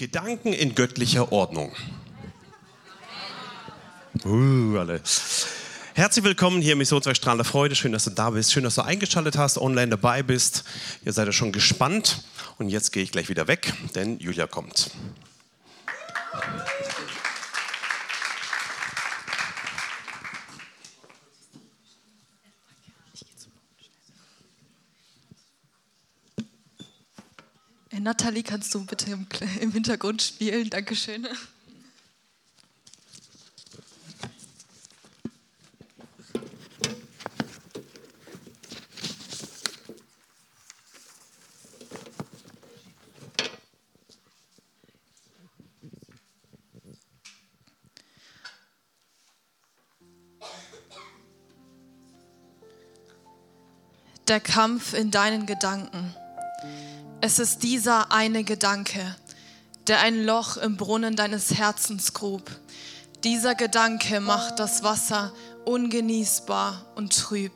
Gedanken in göttlicher Ordnung. Uh, alle. Herzlich willkommen hier im Missionswerk Strahlender Freude. Schön, dass du da bist. Schön, dass du eingeschaltet hast, online dabei bist. Ihr seid ja schon gespannt. Und jetzt gehe ich gleich wieder weg, denn Julia kommt. Nathalie, kannst du bitte im, im Hintergrund spielen? Dankeschön. Der Kampf in deinen Gedanken. Es ist dieser eine Gedanke, der ein Loch im Brunnen deines Herzens grub. Dieser Gedanke macht das Wasser ungenießbar und trüb.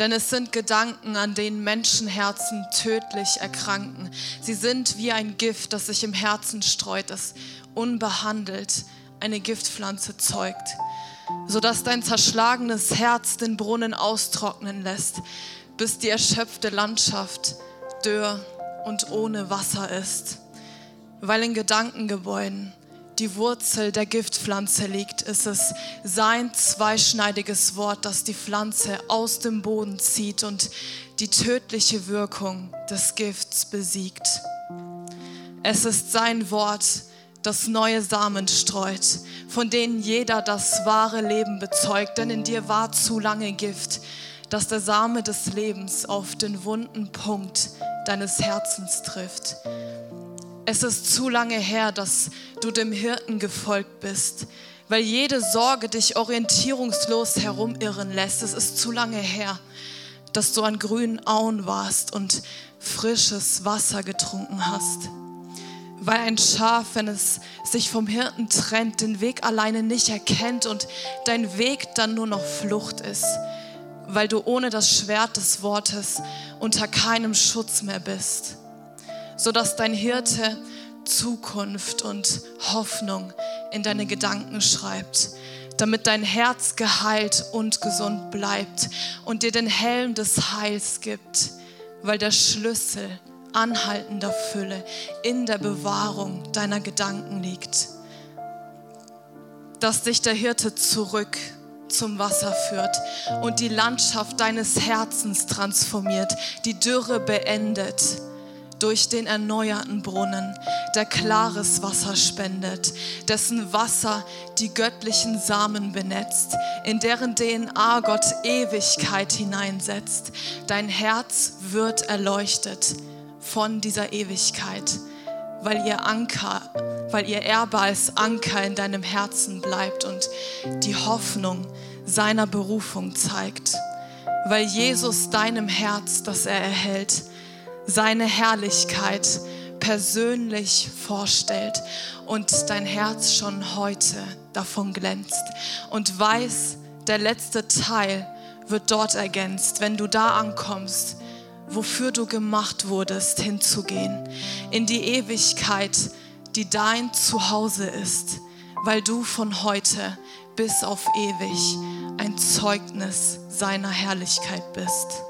Denn es sind Gedanken, an denen Menschenherzen tödlich erkranken. Sie sind wie ein Gift, das sich im Herzen streut, das unbehandelt eine Giftpflanze zeugt, sodass dein zerschlagenes Herz den Brunnen austrocknen lässt, bis die erschöpfte Landschaft dürr und ohne Wasser ist. Weil in Gedankengebäuden die Wurzel der Giftpflanze liegt, ist es sein zweischneidiges Wort, das die Pflanze aus dem Boden zieht und die tödliche Wirkung des Gifts besiegt. Es ist sein Wort, das neue Samen streut, von denen jeder das wahre Leben bezeugt, denn in dir war zu lange Gift, dass der Same des Lebens auf den wunden Punkt deines Herzens trifft. Es ist zu lange her, dass du dem Hirten gefolgt bist, weil jede Sorge dich orientierungslos herumirren lässt. Es ist zu lange her, dass du an grünen Auen warst und frisches Wasser getrunken hast. Weil ein Schaf, wenn es sich vom Hirten trennt, den Weg alleine nicht erkennt und dein Weg dann nur noch Flucht ist weil du ohne das Schwert des Wortes unter keinem Schutz mehr bist, sodass dein Hirte Zukunft und Hoffnung in deine Gedanken schreibt, damit dein Herz geheilt und gesund bleibt und dir den Helm des Heils gibt, weil der Schlüssel anhaltender Fülle in der Bewahrung deiner Gedanken liegt. Dass dich der Hirte zurück zum Wasser führt und die Landschaft deines Herzens transformiert, die Dürre beendet durch den erneuerten Brunnen, der klares Wasser spendet, dessen Wasser die göttlichen Samen benetzt, in deren DNA Gott Ewigkeit hineinsetzt. Dein Herz wird erleuchtet von dieser Ewigkeit, weil ihr Anker, weil ihr Erbe als Anker in deinem Herzen bleibt und die Hoffnung seiner Berufung zeigt, weil Jesus deinem Herz, das er erhält, seine Herrlichkeit persönlich vorstellt und dein Herz schon heute davon glänzt und weiß, der letzte Teil wird dort ergänzt, wenn du da ankommst, wofür du gemacht wurdest, hinzugehen, in die Ewigkeit, die dein Zuhause ist, weil du von heute bis auf ewig ein Zeugnis seiner Herrlichkeit bist.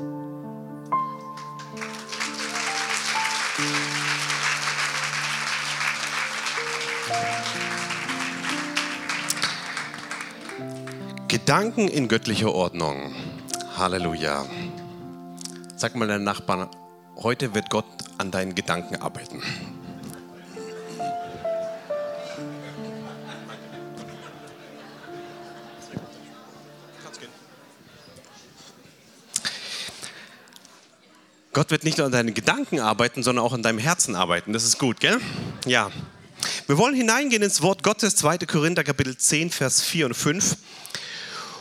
Gedanken in göttlicher Ordnung. Halleluja. Sag mal deinen Nachbarn, heute wird Gott an deinen Gedanken arbeiten. Gott wird nicht nur an deinen Gedanken arbeiten, sondern auch an deinem Herzen arbeiten. Das ist gut, gell? Ja. Wir wollen hineingehen ins Wort Gottes, 2. Korinther Kapitel 10, Vers 4 und 5.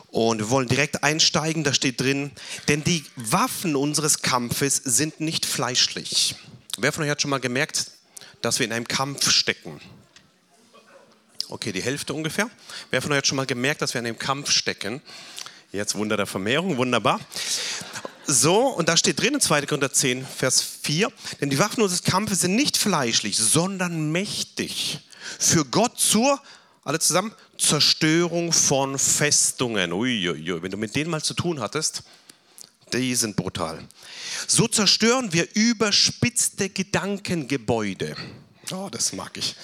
Und wir wollen direkt einsteigen, da steht drin, denn die Waffen unseres Kampfes sind nicht fleischlich. Wer von euch hat schon mal gemerkt, dass wir in einem Kampf stecken? Okay, die Hälfte ungefähr. Wer von euch hat schon mal gemerkt, dass wir in einem Kampf stecken? Jetzt Wunder der Vermehrung, wunderbar. So, und da steht drin in 2. Korinther 10, Vers 4, denn die Waffen unseres Kampfes sind nicht fleischlich, sondern mächtig. Für Gott zur, alle zusammen, Zerstörung von Festungen. Uiuiui, wenn du mit denen mal zu tun hattest, die sind brutal. So zerstören wir überspitzte Gedankengebäude. Oh, das mag ich.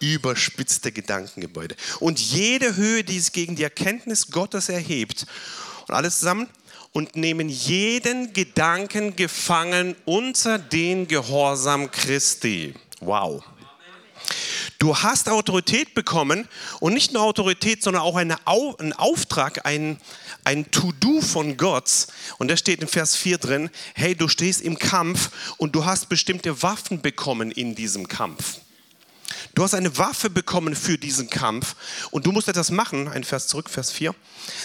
Überspitzte Gedankengebäude. Und jede Höhe, die es gegen die Erkenntnis Gottes erhebt, und alles zusammen, und nehmen jeden Gedanken gefangen unter den Gehorsam Christi. Wow. Du hast Autorität bekommen und nicht nur Autorität, sondern auch eine, einen Auftrag, ein, ein To-Do von Gott. Und da steht in Vers 4 drin, hey, du stehst im Kampf und du hast bestimmte Waffen bekommen in diesem Kampf. Du hast eine Waffe bekommen für diesen Kampf und du musst etwas machen. Ein Vers zurück, Vers 4.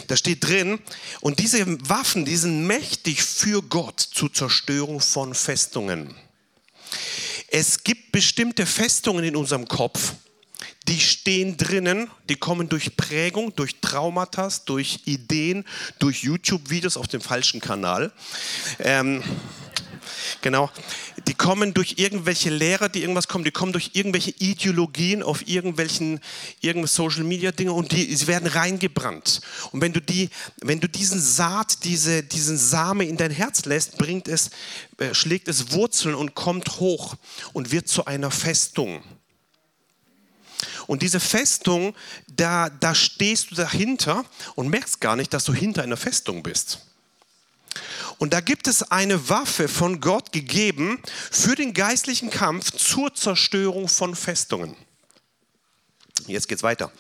Da steht drin, und diese Waffen, die sind mächtig für Gott zur Zerstörung von Festungen. Es gibt bestimmte Festungen in unserem Kopf, die stehen drinnen, die kommen durch Prägung, durch Traumata, durch Ideen, durch YouTube-Videos auf dem falschen Kanal. Ähm, Genau. Die kommen durch irgendwelche Lehrer, die irgendwas kommen, die kommen durch irgendwelche Ideologien auf irgendwelchen irgendwelche Social Media Dinge und die sie werden reingebrannt. Und wenn du die, wenn du diesen Saat, diese, diesen Same in dein Herz lässt, bringt es, äh, schlägt es Wurzeln und kommt hoch und wird zu einer Festung. Und diese Festung, da, da stehst du dahinter und merkst gar nicht, dass du hinter einer Festung bist. Und da gibt es eine Waffe von Gott gegeben für den geistlichen Kampf zur Zerstörung von Festungen. Jetzt geht's weiter.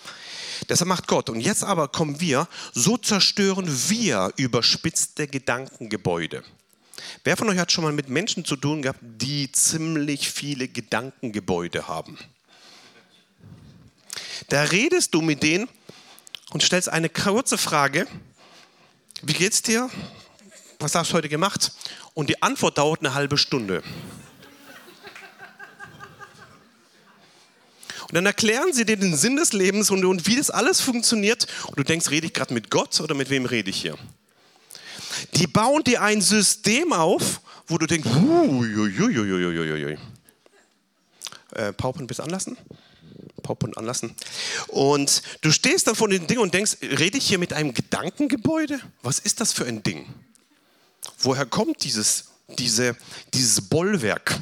Deshalb macht Gott. Und jetzt aber kommen wir, so zerstören wir überspitzte Gedankengebäude. Wer von euch hat schon mal mit Menschen zu tun gehabt, die ziemlich viele Gedankengebäude haben? Da redest du mit denen und stellst eine kurze Frage. Wie geht's dir? Was hast du heute gemacht? Und die Antwort dauert eine halbe Stunde. Und dann erklären sie dir den Sinn des Lebens und, und wie das alles funktioniert. Und du denkst, rede ich gerade mit Gott oder mit wem rede ich hier? Die bauen dir ein System auf, wo du denkst, huiuiuiuiuiui. Äh, PowerPoint bis anlassen? PowerPoint anlassen. Und du stehst dann vor den Dingen und denkst, rede ich hier mit einem Gedankengebäude? Was ist das für ein Ding? Woher kommt dieses, diese, dieses Bollwerk?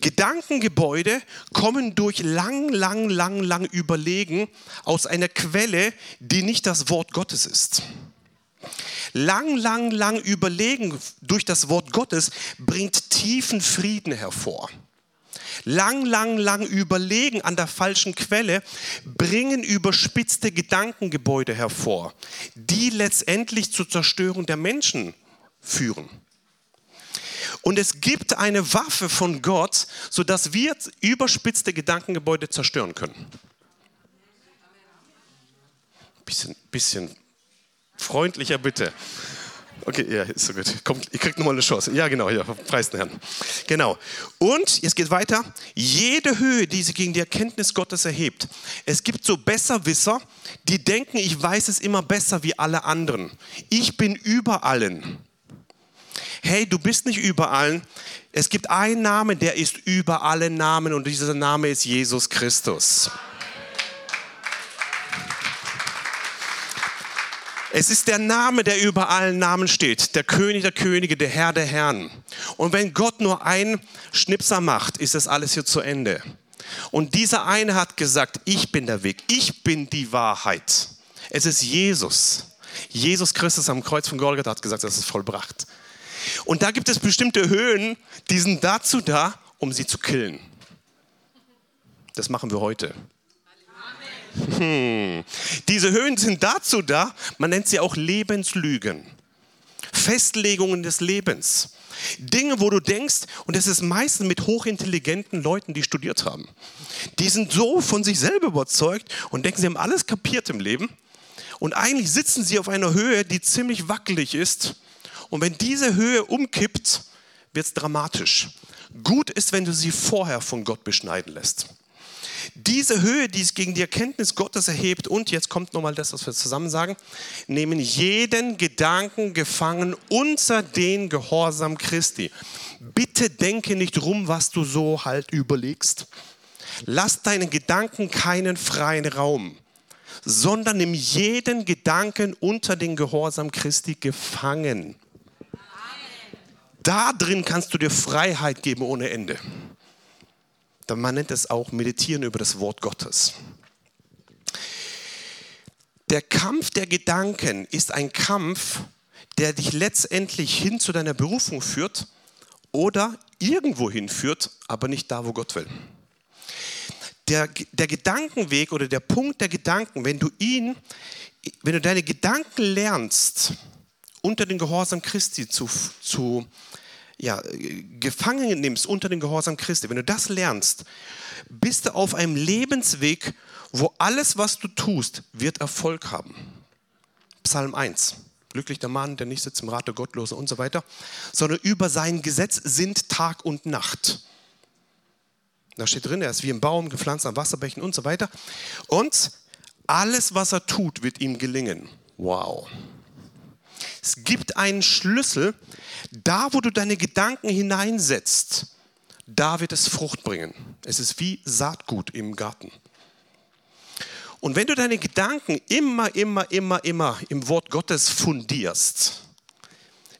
Gedankengebäude kommen durch lang, lang, lang, lang Überlegen aus einer Quelle, die nicht das Wort Gottes ist. Lang, lang, lang Überlegen durch das Wort Gottes bringt tiefen Frieden hervor. Lang, lang, lang Überlegen an der falschen Quelle bringen überspitzte Gedankengebäude hervor, die letztendlich zur Zerstörung der Menschen führen. Und es gibt eine Waffe von Gott, sodass wir überspitzte Gedankengebäude zerstören können. Bisschen, bisschen freundlicher bitte. Okay, ja, ist so gut. Kommt, ihr kriegt nochmal eine Chance. Ja, genau, ja, preis den Herrn. Genau. Und, jetzt geht weiter. Jede Höhe, die sich gegen die Erkenntnis Gottes erhebt. Es gibt so Besserwisser, die denken, ich weiß es immer besser wie alle anderen. Ich bin über allen hey, du bist nicht über allen. Es gibt einen Namen, der ist über alle Namen und dieser Name ist Jesus Christus. Es ist der Name, der über allen Namen steht. Der König der Könige, der Herr der Herren. Und wenn Gott nur einen Schnipser macht, ist das alles hier zu Ende. Und dieser eine hat gesagt, ich bin der Weg, ich bin die Wahrheit. Es ist Jesus. Jesus Christus am Kreuz von Golgatha hat gesagt, das ist vollbracht. Und da gibt es bestimmte Höhen, die sind dazu da, um sie zu killen. Das machen wir heute. Hm. Diese Höhen sind dazu da, man nennt sie auch Lebenslügen. Festlegungen des Lebens. Dinge, wo du denkst, und das ist meistens mit hochintelligenten Leuten, die studiert haben. Die sind so von sich selber überzeugt und denken, sie haben alles kapiert im Leben. Und eigentlich sitzen sie auf einer Höhe, die ziemlich wackelig ist und wenn diese Höhe umkippt, wird es dramatisch. Gut ist, wenn du sie vorher von Gott beschneiden lässt. Diese Höhe, die es gegen die Erkenntnis Gottes erhebt, und jetzt kommt nochmal das, was wir zusammen sagen, nehmen jeden Gedanken gefangen unter den Gehorsam Christi. Bitte denke nicht rum, was du so halt überlegst. Lass deinen Gedanken keinen freien Raum, sondern nimm jeden Gedanken unter den Gehorsam Christi gefangen. Da drin kannst du dir Freiheit geben ohne Ende. Man nennt es auch Meditieren über das Wort Gottes. Der Kampf der Gedanken ist ein Kampf, der dich letztendlich hin zu deiner Berufung führt oder irgendwo hinführt, aber nicht da, wo Gott will. Der, der Gedankenweg oder der Punkt der Gedanken, wenn du ihn, wenn du deine Gedanken lernst, unter den Gehorsam Christi zu, zu ja, gefangen nimmst, unter den Gehorsam Christi, wenn du das lernst, bist du auf einem Lebensweg, wo alles, was du tust, wird Erfolg haben. Psalm 1. Glücklich der Mann, der nicht sitzt im Rat der Gottlosen und so weiter, sondern über sein Gesetz sind Tag und Nacht. Da steht drin, er ist wie ein Baum gepflanzt an Wasserbächen und so weiter. Und alles, was er tut, wird ihm gelingen. Wow. Es gibt einen Schlüssel, da wo du deine Gedanken hineinsetzt, da wird es Frucht bringen. Es ist wie Saatgut im Garten. Und wenn du deine Gedanken immer, immer, immer, immer im Wort Gottes fundierst,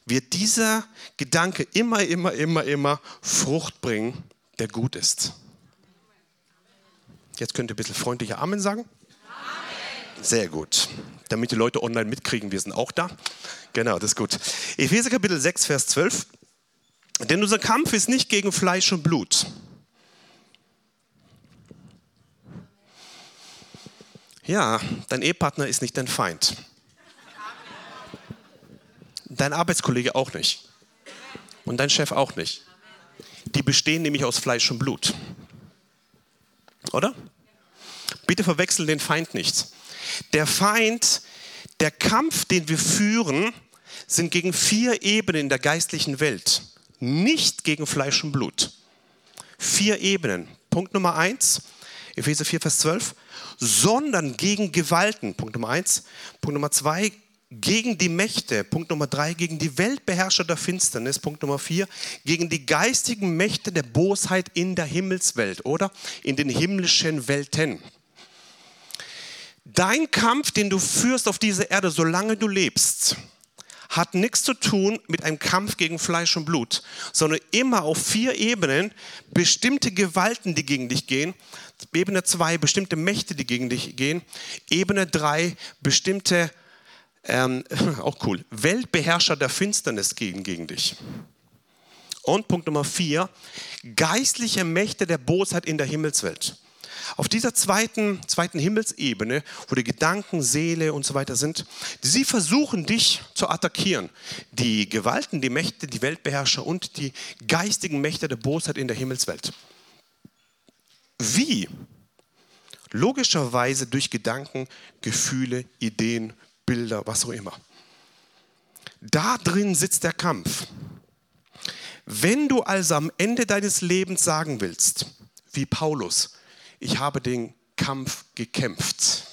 wird dieser Gedanke immer, immer, immer, immer Frucht bringen, der gut ist. Jetzt könnt ihr ein bisschen freundlicher Amen sagen. Sehr gut. Damit die Leute online mitkriegen, wir sind auch da. Genau, das ist gut. Epheser Kapitel 6, Vers 12. Denn unser Kampf ist nicht gegen Fleisch und Blut Ja, dein Ehepartner ist nicht dein Feind. Dein Arbeitskollege auch nicht. Und dein Chef auch nicht. Die bestehen nämlich aus Fleisch und Blut. Oder? Bitte verwechseln den Feind nicht. Der Feind, der Kampf, den wir führen, sind gegen vier Ebenen in der geistlichen Welt. Nicht gegen Fleisch und Blut. Vier Ebenen. Punkt Nummer eins, Epheser 4, Vers 12 sondern gegen Gewalten. Punkt Nummer eins. Punkt Nummer zwei, gegen die Mächte. Punkt Nummer drei, gegen die Weltbeherrscher der Finsternis. Punkt Nummer vier, gegen die geistigen Mächte der Bosheit in der Himmelswelt oder in den himmlischen Welten. Dein Kampf, den du führst auf dieser Erde, solange du lebst, hat nichts zu tun mit einem Kampf gegen Fleisch und Blut, sondern immer auf vier Ebenen bestimmte Gewalten, die gegen dich gehen. Ebene 2 bestimmte Mächte, die gegen dich gehen. Ebene 3 bestimmte, ähm, auch cool, Weltbeherrscher der Finsternis gehen gegen dich. Und Punkt Nummer 4, geistliche Mächte der Bosheit in der Himmelswelt. Auf dieser zweiten, zweiten Himmelsebene, wo die Gedanken, Seele und so weiter sind, sie versuchen dich zu attackieren. Die Gewalten, die Mächte, die Weltbeherrscher und die geistigen Mächte der Bosheit in der Himmelswelt. Wie? Logischerweise durch Gedanken, Gefühle, Ideen, Bilder, was auch immer. Da drin sitzt der Kampf. Wenn du also am Ende deines Lebens sagen willst, wie Paulus, ich habe den Kampf gekämpft.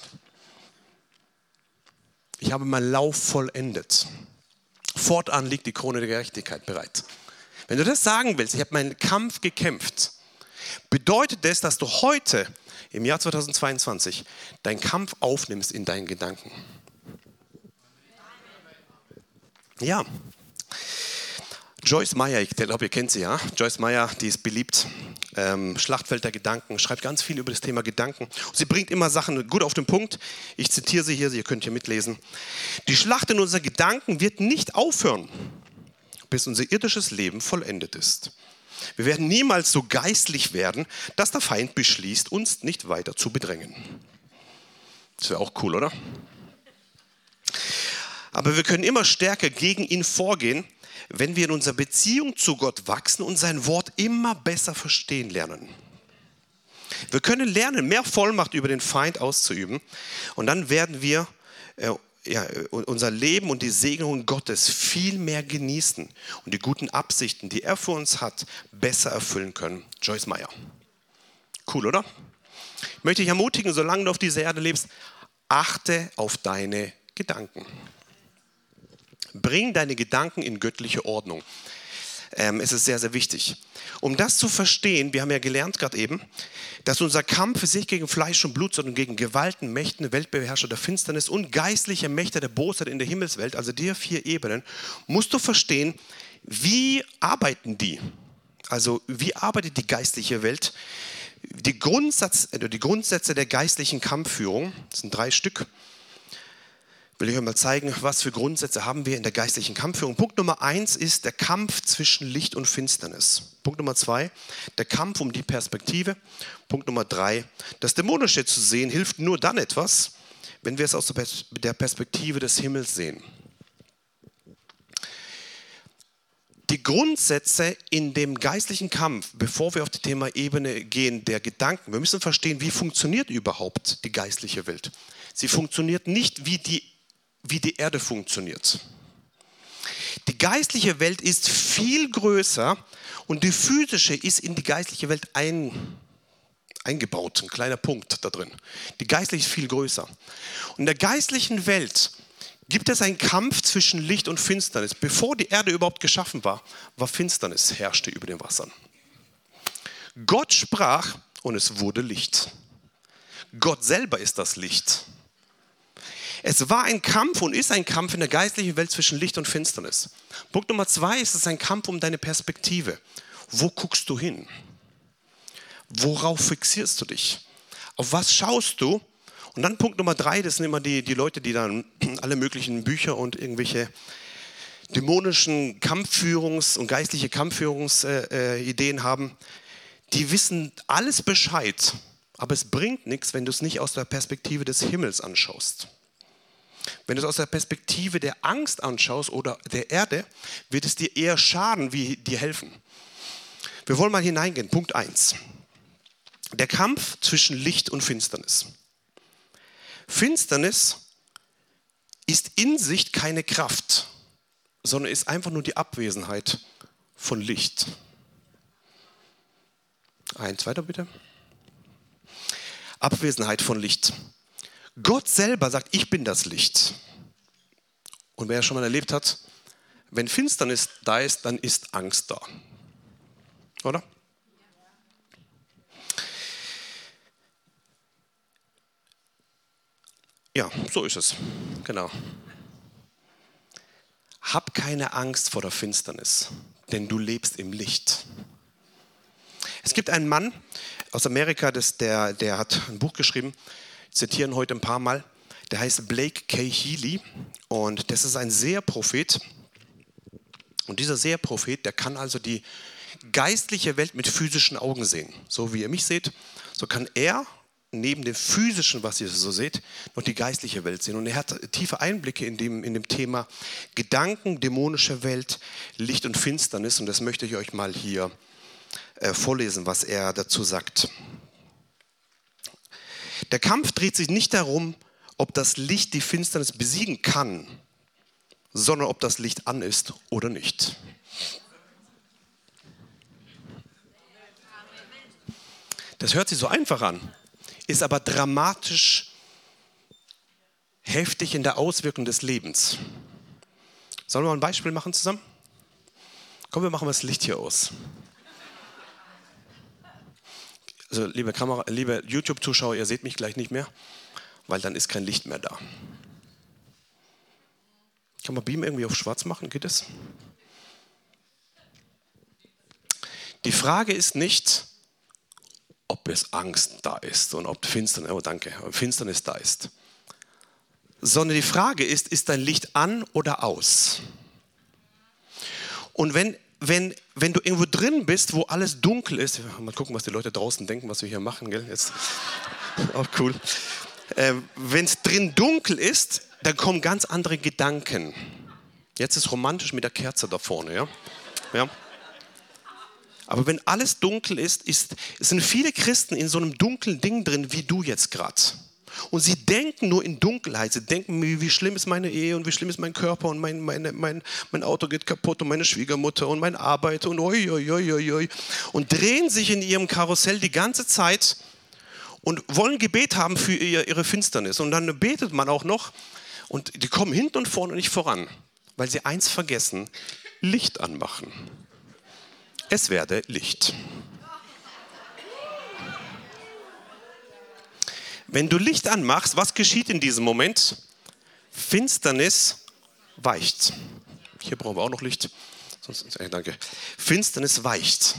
Ich habe meinen Lauf vollendet. Fortan liegt die Krone der Gerechtigkeit bereit. Wenn du das sagen willst, ich habe meinen Kampf gekämpft, bedeutet das, dass du heute im Jahr 2022 deinen Kampf aufnimmst in deinen Gedanken. Ja. Joyce Meyer, ich glaube, ihr kennt sie, ja? Joyce Meyer, die ist beliebt. Ähm, Schlachtfeld der Gedanken, schreibt ganz viel über das Thema Gedanken. sie bringt immer Sachen gut auf den Punkt. Ich zitiere sie hier, ihr könnt hier mitlesen. Die Schlacht in unseren Gedanken wird nicht aufhören, bis unser irdisches Leben vollendet ist. Wir werden niemals so geistlich werden, dass der Feind beschließt, uns nicht weiter zu bedrängen. Das wäre auch cool, oder? Aber wir können immer stärker gegen ihn vorgehen, wenn wir in unserer Beziehung zu Gott wachsen und sein Wort immer besser verstehen lernen. Wir können lernen, mehr Vollmacht über den Feind auszuüben und dann werden wir äh, ja, unser Leben und die Segnungen Gottes viel mehr genießen und die guten Absichten, die er für uns hat, besser erfüllen können. Joyce Meyer. Cool, oder? Ich möchte dich ermutigen, solange du auf dieser Erde lebst, achte auf deine Gedanken. Bring deine Gedanken in göttliche Ordnung. ähm, ist es sehr, sehr wichtig. Um das zu verstehen, wir haben ja gelernt gerade eben, dass unser Kampf ist nicht gegen Fleisch und Blut, sondern gegen Gewalten, Mächten, Weltbeherrscher der Finsternis und geistliche Mächte der Bosheit in der Himmelswelt, also die vier Ebenen, musst du verstehen, wie arbeiten die? Also wie arbeitet die geistliche Welt? Die, Grundsatz, äh, die Grundsätze der geistlichen Kampfführung, das sind drei Stück, will ich euch mal zeigen, was für Grundsätze haben wir in der geistlichen Kampfführung. Punkt Nummer eins ist der Kampf zwischen Licht und Finsternis. Punkt Nummer zwei, der Kampf um die Perspektive. Punkt Nummer drei, das Dämonische zu sehen hilft nur dann etwas, wenn wir es aus der Perspektive des Himmels sehen. Die Grundsätze in dem geistlichen Kampf, bevor wir auf die Thema Ebene gehen, der Gedanken, wir müssen verstehen, wie funktioniert überhaupt die geistliche Welt. Sie funktioniert nicht wie die wie die Erde funktioniert. Die geistliche Welt ist viel größer und die physische ist in die geistliche Welt ein, eingebaut, ein kleiner Punkt da drin. Die geistliche ist viel größer. Und in der geistlichen Welt gibt es einen Kampf zwischen Licht und Finsternis. Bevor die Erde überhaupt geschaffen war, war Finsternis herrschte über den Wassern. Gott sprach und es wurde Licht. Gott selber ist das Licht. Es war ein Kampf und ist ein Kampf in der geistlichen Welt zwischen Licht und Finsternis. Punkt Nummer zwei ist es ein Kampf um deine Perspektive. Wo guckst du hin? Worauf fixierst du dich? Auf was schaust du? Und dann Punkt Nummer drei, das sind immer die, die Leute, die dann alle möglichen Bücher und irgendwelche dämonischen Kampfführungs- und geistliche Kampfführungsideen äh, haben. Die wissen alles Bescheid, aber es bringt nichts, wenn du es nicht aus der Perspektive des Himmels anschaust. Wenn du es aus der Perspektive der Angst anschaust oder der Erde, wird es dir eher schaden, wie dir helfen. Wir wollen mal hineingehen. Punkt 1. Der Kampf zwischen Licht und Finsternis. Finsternis ist in sich keine Kraft, sondern ist einfach nur die Abwesenheit von Licht. Eins weiter bitte. Abwesenheit von Licht. Gott selber sagt, ich bin das Licht. Und wer schon mal erlebt hat, wenn Finsternis da ist, dann ist Angst da. Oder? Ja, so ist es. Genau. Hab keine Angst vor der Finsternis, denn du lebst im Licht. Es gibt einen Mann aus Amerika, das, der, der hat ein Buch geschrieben, zitieren heute ein paar Mal. Der heißt Blake K. Healy und das ist ein Seherprophet. Und dieser Seherprophet, der kann also die geistliche Welt mit physischen Augen sehen. So wie ihr mich seht, so kann er neben dem physischen, was ihr so seht, noch die geistliche Welt sehen. Und er hat tiefe Einblicke in dem, in dem Thema Gedanken, dämonische Welt, Licht und Finsternis. Und das möchte ich euch mal hier äh, vorlesen, was er dazu sagt. Der Kampf dreht sich nicht darum, ob das Licht die Finsternis besiegen kann, sondern ob das Licht an ist oder nicht. Das hört sich so einfach an, ist aber dramatisch heftig in der Auswirkung des Lebens. Sollen wir mal ein Beispiel machen zusammen? Komm, wir machen das Licht hier aus also liebe Kamera, liebe YouTube-Zuschauer, ihr seht mich gleich nicht mehr, weil dann ist kein Licht mehr da. Kann man Beam irgendwie auf schwarz machen? Geht es? Die Frage ist nicht, ob es Angst da ist und ob Finsternis, oh danke, Finsternis da ist. Sondern die Frage ist, ist dein Licht an oder aus? Und wenn wenn, wenn du irgendwo drin bist, wo alles dunkel ist, mal gucken, was die Leute draußen denken, was wir hier machen, gell? Jetzt, auch cool. Äh, wenn es drin dunkel ist, dann kommen ganz andere Gedanken. Jetzt ist romantisch mit der Kerze da vorne, ja? ja? Aber wenn alles dunkel ist, ist, sind viele Christen in so einem dunklen Ding drin, wie du jetzt gerade. Und sie denken nur in Dunkelheit. Sie denken, wie, schlimm ist meine Ehe und wie schlimm ist mein Körper und mein, meine, mein, mein Auto geht kaputt und meine Schwiegermutter und meine Arbeit und oi, oi, oi, oi. Und drehen sich in ihrem Karussell die ganze Zeit und wollen Gebet haben für ihr, ihre Finsternis. Und dann betet man auch noch und die kommen hinten und vorne nicht voran, weil sie eins vergessen, Licht anmachen. es werde Licht. Wenn du Licht anmachst, was geschieht in diesem Moment? Finsternis weicht. Hier brauchen wir auch noch Licht. Sonst, danke. Finsternis weicht.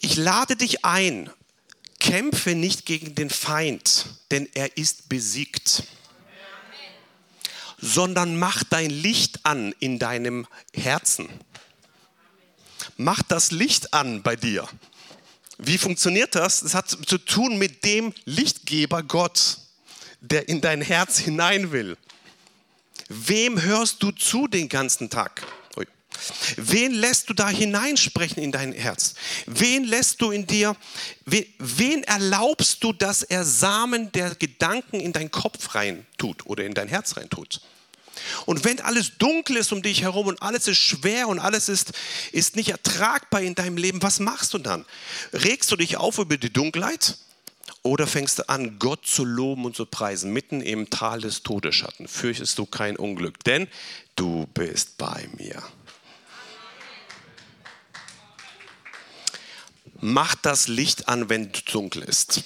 Ich lade dich ein, kämpfe nicht gegen den Feind, denn er ist besiegt, sondern mach dein Licht an in deinem Herzen. Mach das Licht an bei dir. Wie funktioniert das? Das hat zu tun mit dem Lichtgeber Gott, der in dein Herz hinein will. Wem hörst du zu den ganzen Tag? Wen lässt du da hineinsprechen in dein Herz? Wen lässt du in dir, wen erlaubst du, dass er Samen der Gedanken in deinen Kopf rein tut oder in dein Herz rein tut? Und wenn alles dunkel ist um dich herum und alles ist schwer und alles ist, ist nicht ertragbar in deinem Leben, was machst du dann? Regst du dich auf über die Dunkelheit? Oder fängst du an, Gott zu loben und zu preisen, mitten im Tal des Todesschatten? Fürchtest du kein Unglück, denn du bist bei mir. Mach das Licht an, wenn es dunkel ist.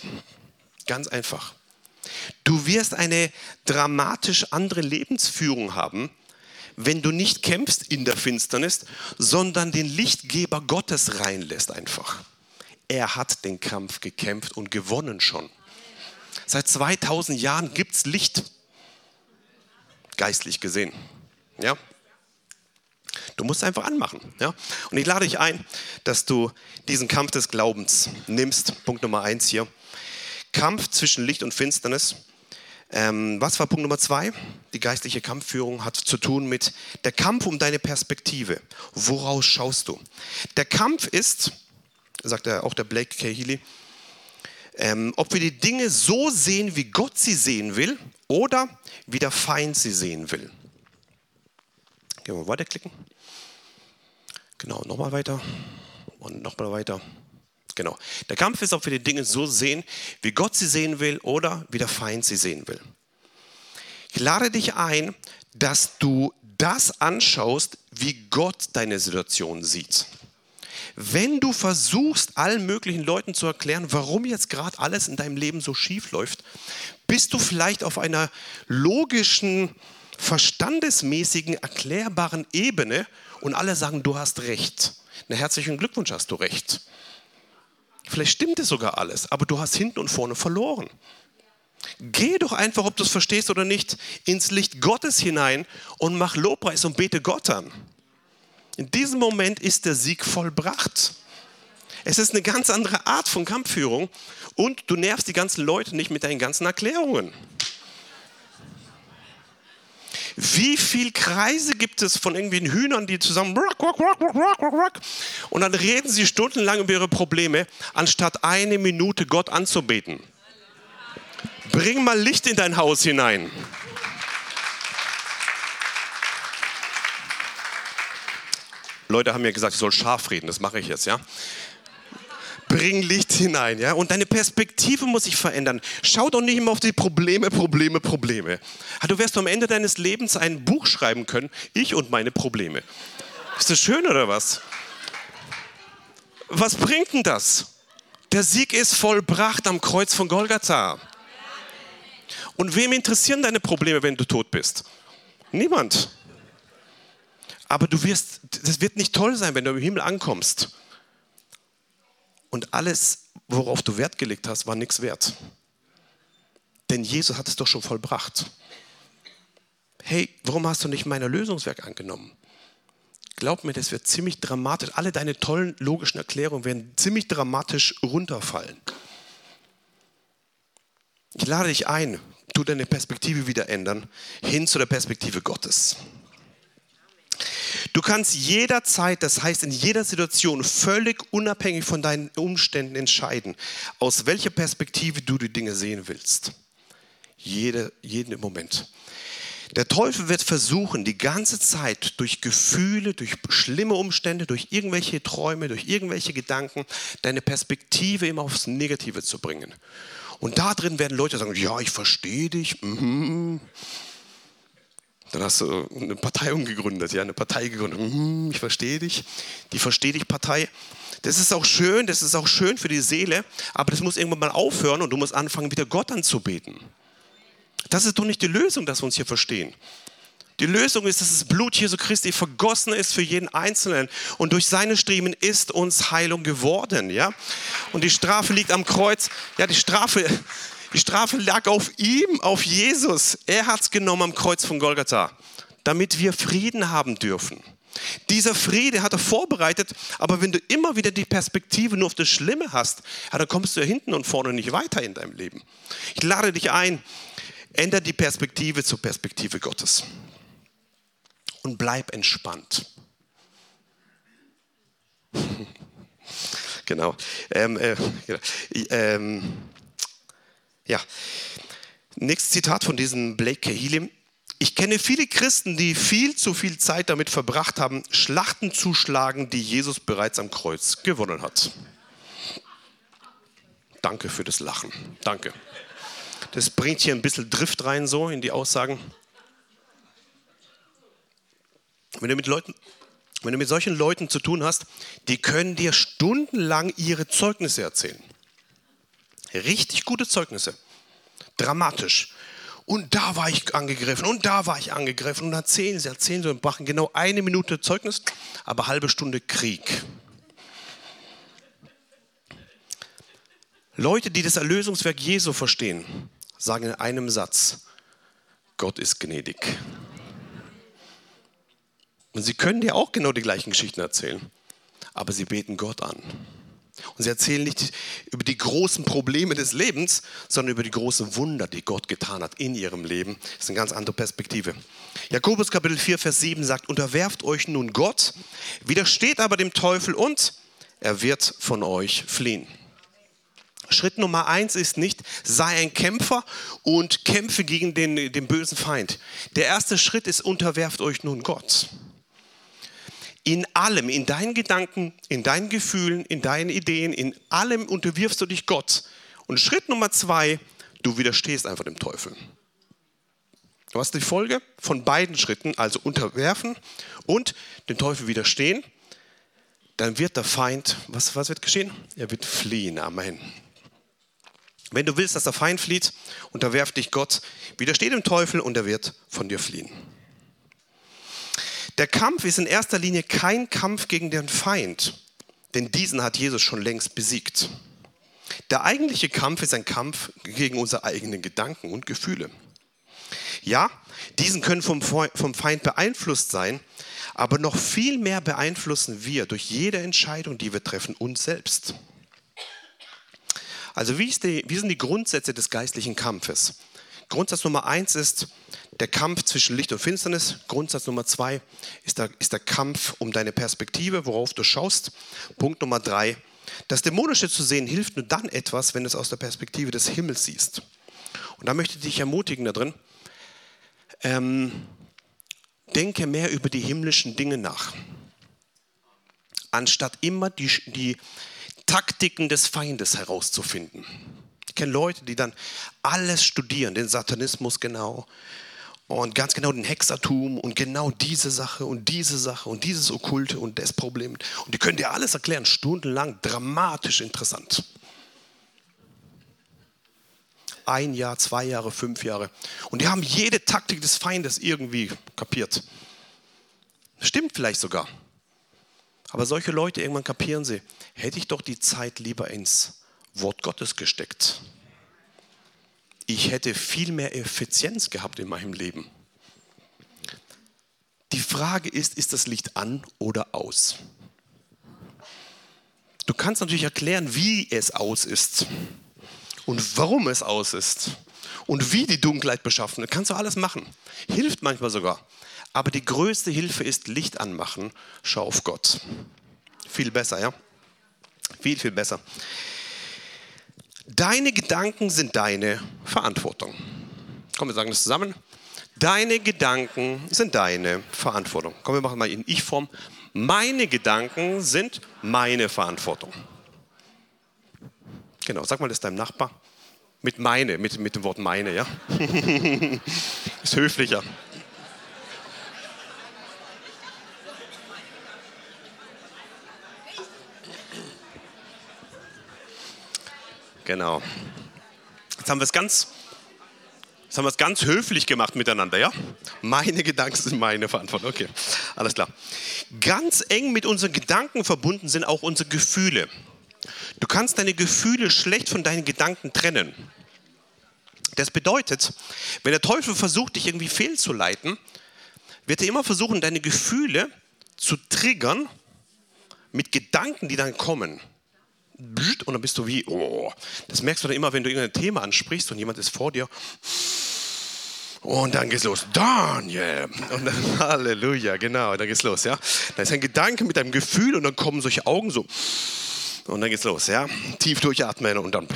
Ganz einfach. Du wirst eine dramatisch andere Lebensführung haben, wenn du nicht kämpfst in der Finsternis, sondern den Lichtgeber Gottes reinlässt einfach. Er hat den Kampf gekämpft und gewonnen schon. Seit 2000 Jahren gibt es Licht, geistlich gesehen. Ja? Du musst einfach anmachen. Ja? Und ich lade dich ein, dass du diesen Kampf des Glaubens nimmst. Punkt Nummer eins hier. Kampf zwischen Licht und Finsternis. Ähm, was war Punkt Nummer zwei? Die geistliche Kampfführung hat zu tun mit der Kampf um deine Perspektive. Woraus schaust du? Der Kampf ist, sagt er auch der Blake. Healy, ähm, ob wir die Dinge so sehen, wie Gott sie sehen will oder wie der Feind sie sehen will. Gehen wir weiterklicken. Genau, nochmal weiter und nochmal weiter. Genau. Der Kampf ist, ob wir die Dinge so sehen, wie Gott sie sehen will oder wie der Feind sie sehen will. Ich lade dich ein, dass du das anschaust, wie Gott deine Situation sieht. Wenn du versuchst, allen möglichen Leuten zu erklären, warum jetzt gerade alles in deinem Leben so schief läuft, bist du vielleicht auf einer logischen, verstandesmäßigen, erklärbaren Ebene und alle sagen, du hast recht. Na, herzlichen Glückwunsch, hast du recht. Vielleicht stimmt es sogar alles, aber du hast hinten und vorne verloren. Geh doch einfach, ob du es verstehst oder nicht, ins Licht Gottes hinein und mach Lobpreis und bete Gott an. In diesem Moment ist der Sieg vollbracht. Es ist eine ganz andere Art von Kampfführung und du nervst die ganzen Leute nicht mit deinen ganzen Erklärungen. Wie viele Kreise gibt es von irgendwelchen Hühnern, die zusammen und dann reden sie stundenlang über ihre Probleme, anstatt eine Minute Gott anzubeten. Bring mal Licht in dein Haus hinein. Leute haben mir gesagt, ich soll scharf reden, das mache ich jetzt, ja bring Licht hinein, ja? Und deine Perspektive muss sich verändern. Schau doch nicht immer auf die Probleme, Probleme, Probleme. Du wirst am Ende deines Lebens ein Buch schreiben können, ich und meine Probleme. Ist das schön oder was? Was bringt denn das? Der Sieg ist vollbracht am Kreuz von Golgatha. Und wem interessieren deine Probleme, wenn du tot bist? Niemand. Aber du wirst, das wird nicht toll sein, wenn du im Himmel ankommst. Und alles, worauf du Wert gelegt hast, war nichts wert. Denn Jesus hat es doch schon vollbracht. Hey, warum hast du nicht mein Lösungswerk angenommen? Glaub mir, das wird ziemlich dramatisch. Alle deine tollen logischen Erklärungen werden ziemlich dramatisch runterfallen. Ich lade dich ein, tu deine Perspektive wieder ändern, hin zu der Perspektive Gottes. Du kannst jederzeit, das heißt in jeder Situation, völlig unabhängig von deinen Umständen entscheiden, aus welcher Perspektive du die Dinge sehen willst. Jede, jeden Moment. Der Teufel wird versuchen, die ganze Zeit durch Gefühle, durch schlimme Umstände, durch irgendwelche Träume, durch irgendwelche Gedanken, deine Perspektive immer aufs Negative zu bringen. Und da drin werden Leute sagen, ja, ich verstehe dich. Mhm. Dann hast du eine Partei umgegründet, ja, eine Partei gegründet. Hm, ich verstehe dich, die verstehe dich Partei. Das ist auch schön, das ist auch schön für die Seele, aber das muss irgendwann mal aufhören und du musst anfangen, wieder Gott anzubeten. Das ist doch nicht die Lösung, dass wir uns hier verstehen. Die Lösung ist, dass das Blut Jesu Christi vergossen ist für jeden Einzelnen und durch seine Striemen ist uns Heilung geworden, ja? Und die Strafe liegt am Kreuz. Ja, die Strafe, die Strafe lag auf ihm, auf Jesus. Er hat es genommen am Kreuz von Golgatha, damit wir Frieden haben dürfen. Dieser Friede hat er vorbereitet, aber wenn du immer wieder die Perspektive nur auf das Schlimme hast, ja, dann kommst du ja hinten und vorne nicht weiter in deinem Leben. Ich lade dich ein, ändere die Perspektive zur Perspektive Gottes und bleib entspannt. genau. Ähm, äh, genau. Ähm, ja. Nächstes Zitat von diesem Blake Kahili. Ich kenne viele Christen, die viel zu viel Zeit damit verbracht haben, Schlachten zu schlagen, die Jesus bereits am Kreuz gewonnen hat. Danke für das Lachen. Danke. Das bringt hier ein bisschen Drift rein, so in die Aussagen. Wenn du mit Leuten, wenn du mit solchen Leuten zu tun hast, die können dir stundenlang ihre Zeugnisse erzählen. Richtig gute Zeugnisse. Dramatisch. Und da war ich angegriffen und da war ich angegriffen und erzählen sie, erzählen sie und machen genau eine Minute Zeugnis, aber halbe Stunde Krieg. Leute, die das Erlösungswerk Jesu verstehen, sagen in einem Satz, Gott ist gnädig. Und sie können dir auch genau die gleichen Geschichten erzählen, aber sie beten Gott an. Und sie erzählen nicht über die großen Probleme des Lebens, sondern über die großen Wunder, die Gott getan hat in ihrem Leben. Das ist eine ganz andere Perspektive. Jakobus Kapitel 4, Vers 7 sagt, unterwerft euch nun Gott, widersteht aber dem Teufel und er wird von euch fliehen. Schritt Nummer eins ist nicht, sei ein Kämpfer und kämpfe gegen den, den bösen Feind. Der erste Schritt ist, unterwerft euch nun Gott. In allem, in deinen Gedanken, in deinen Gefühlen, in deinen Ideen, in allem unterwirfst du dich Gott. Und Schritt Nummer zwei, du widerstehst einfach dem Teufel. Du hast die Folge von beiden Schritten, also unterwerfen und dem Teufel widerstehen. Dann wird der Feind, was, was wird geschehen? Er wird fliehen. Amen. Wenn du willst, dass der Feind flieht, unterwerf dich Gott, widersteh dem Teufel und er wird von dir fliehen. Der Kampf ist in erster Linie kein Kampf gegen den Feind, denn diesen hat Jesus schon längst besiegt. Der eigentliche Kampf ist ein Kampf gegen unsere eigenen Gedanken und Gefühle. Ja, diesen können vom, Feind beeinflusst sein, aber noch viel mehr beeinflussen wir durch jede Entscheidung, die wir treffen, uns selbst. Also wie, die, wie sind die Grundsätze des geistlichen Kampfes? Grundsatz Nummer eins ist, der Kampf zwischen Licht und Finsternis. Grundsatz Nummer zwei ist der, ist der Kampf um deine Perspektive, worauf du schaust. Punkt Nummer drei, das Dämonische zu sehen hilft nur dann etwas, wenn du es aus der Perspektive des Himmels siehst. Und da möchte ich dich ermutigen da drin, ähm, denke mehr über die himmlischen Dinge nach, anstatt immer die, die Taktiken des Feindes herauszufinden. Ich kenne Leute, die dann alles studieren, den Satanismus genau, und ganz genau den Hexertum und genau diese Sache und diese Sache und dieses Okkulte und das Problem. Und die können dir alles erklären, stundenlang, dramatisch interessant. Ein Jahr, zwei Jahre, fünf Jahre. Und die haben jede Taktik des Feindes irgendwie kapiert. Stimmt vielleicht sogar. Aber solche Leute, irgendwann kapieren sie, hätte ich doch die Zeit lieber ins Wort Gottes gesteckt ich hätte viel mehr Effizienz gehabt in meinem Leben. Die Frage ist, ist das Licht an oder aus? Du kannst natürlich erklären, wie es aus ist und warum es aus ist und wie die Dunkelheit beschaffen. Das kannst du alles machen. Hilft manchmal sogar. Aber die größte Hilfe ist Licht anmachen. Schau auf Gott. Viel besser, ja? Viel, viel besser. Deine Gedanken sind deine Verantwortung. Komm, wir sagen das zusammen. Deine Gedanken sind deine Verantwortung. Komm, wir machen mal in Ich-Form. Meine Gedanken sind meine Verantwortung. Genau, sag mal das deinem Nachbar. Mit meine, mit, mit dem Wort meine, ja? Ist höflicher. Genau. Jetzt haben wir es ganz, jetzt haben wir es ganz höflich gemacht miteinander, ja? Meine Gedanken sind meine Verantwortung. Okay, alles klar. Ganz eng mit unseren Gedanken verbunden sind auch unsere Gefühle. Du kannst deine Gefühle schlecht von deinen Gedanken trennen. Das bedeutet, wenn der Teufel versucht, dich irgendwie fehlzuleiten, wird er immer versuchen, deine Gefühle zu triggern mit Gedanken, die dann kommen. Und dann bist du wie, oh, das merkst du dann immer, wenn du irgendein Thema ansprichst und jemand ist vor dir. Und dann geht's los. Daniel. Und dann, Halleluja, genau, dann geht's los, ja. Da ist ein Gedanke mit einem Gefühl und dann kommen solche Augen so. Und dann geht's los, ja. Tief durchatmen und dann.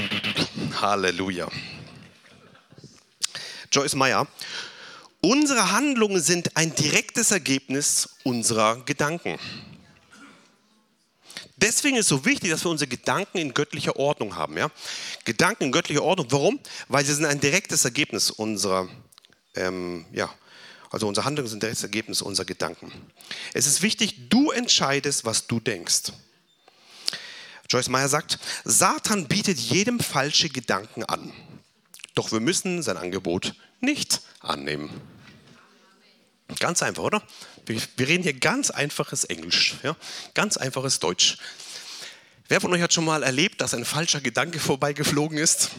Halleluja. Joyce Meyer. Unsere Handlungen sind ein direktes Ergebnis unserer Gedanken. Deswegen ist es so wichtig, dass wir unsere Gedanken in göttlicher Ordnung haben. Ja? Gedanken in göttlicher Ordnung. Warum? Weil sie sind ein direktes Ergebnis unserer, ähm, ja, also unsere Handlungen sind ein direktes Ergebnis unserer Gedanken. Es ist wichtig, du entscheidest, was du denkst. Joyce Meyer sagt, Satan bietet jedem falsche Gedanken an. Doch wir müssen sein Angebot nicht annehmen. Ganz einfach, oder? Wir, reden hier ganz einfaches Englisch, ja? ganz einfaches Deutsch. Wer von euch hat schon mal erlebt, dass ein falscher Gedanke vorbeigeflogen ist?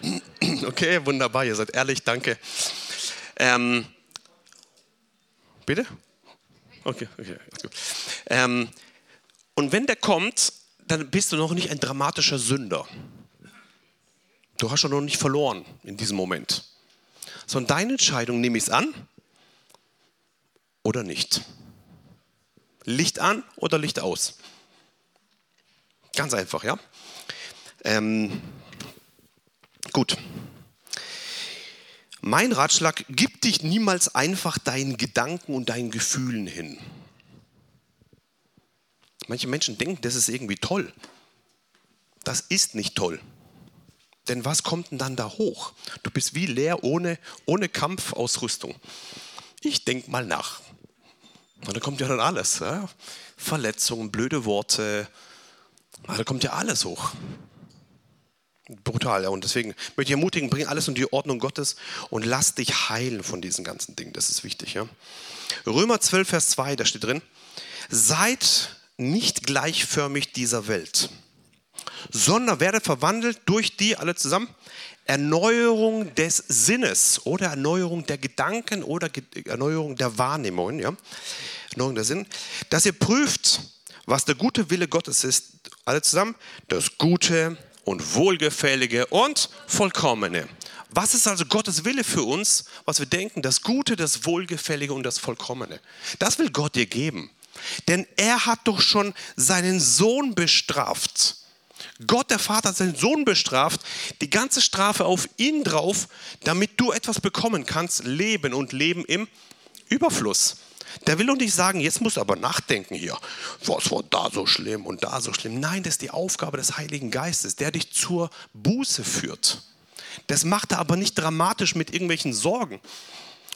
Okay, wunderbar, ihr seid ehrlich, danke. Ähm, bitte? Okay, okay, gut. Ähm, und wenn der kommt, dann bist du noch nicht ein dramatischer Sünder. Du hast schon noch nicht verloren in diesem Moment. Sondern deine Entscheidung, nehme ich es an oder nicht? Licht an oder Licht aus? Ganz einfach, ja? Ähm, gut. Mein Ratschlag, gib dich niemals einfach deinen Gedanken und deinen Gefühlen hin. Manche Menschen denken, das ist irgendwie toll. Das ist nicht toll. Denn was kommt denn dann da hoch? Du bist wie leer ohne, ohne Kampfausrüstung. Ich denke mal nach. Und da kommt ja dann alles. Ja? Verletzungen, blöde Worte. Da kommt ja alles hoch. Brutal, ja. Und deswegen möchte ich ermutigen, bring alles in die Ordnung Gottes und lass dich heilen von diesen ganzen Dingen. Das ist wichtig, ja. Römer 12, Vers 2, da steht drin, seid nicht gleichförmig dieser Welt, sondern werdet verwandelt durch die, alle zusammen, Erneuerung des Sinnes oder Erneuerung der Gedanken oder Erneuerung der Wahrnehmungen, ja? Erneuerung der Sinn, dass ihr prüft, was der gute Wille Gottes ist, alle zusammen, das Gute und Wohlgefällige und Vollkommene. Was ist also Gottes Wille für uns, was wir denken, das Gute, das Wohlgefällige und das Vollkommene? Das will Gott dir geben. Denn er hat doch schon seinen Sohn bestraft Gott, der Vater, hat seinen Sohn bestraft, die ganze Strafe auf ihn drauf, damit du etwas bekommen kannst, Leben und Leben im Überfluss. Der will doch nicht sagen, jetzt musst du aber nachdenken hier, was war da so schlimm und da so schlimm. Nein, das ist die Aufgabe des Heiligen Geistes, der dich zur Buße führt. Das macht er aber nicht dramatisch mit irgendwelchen Sorgen,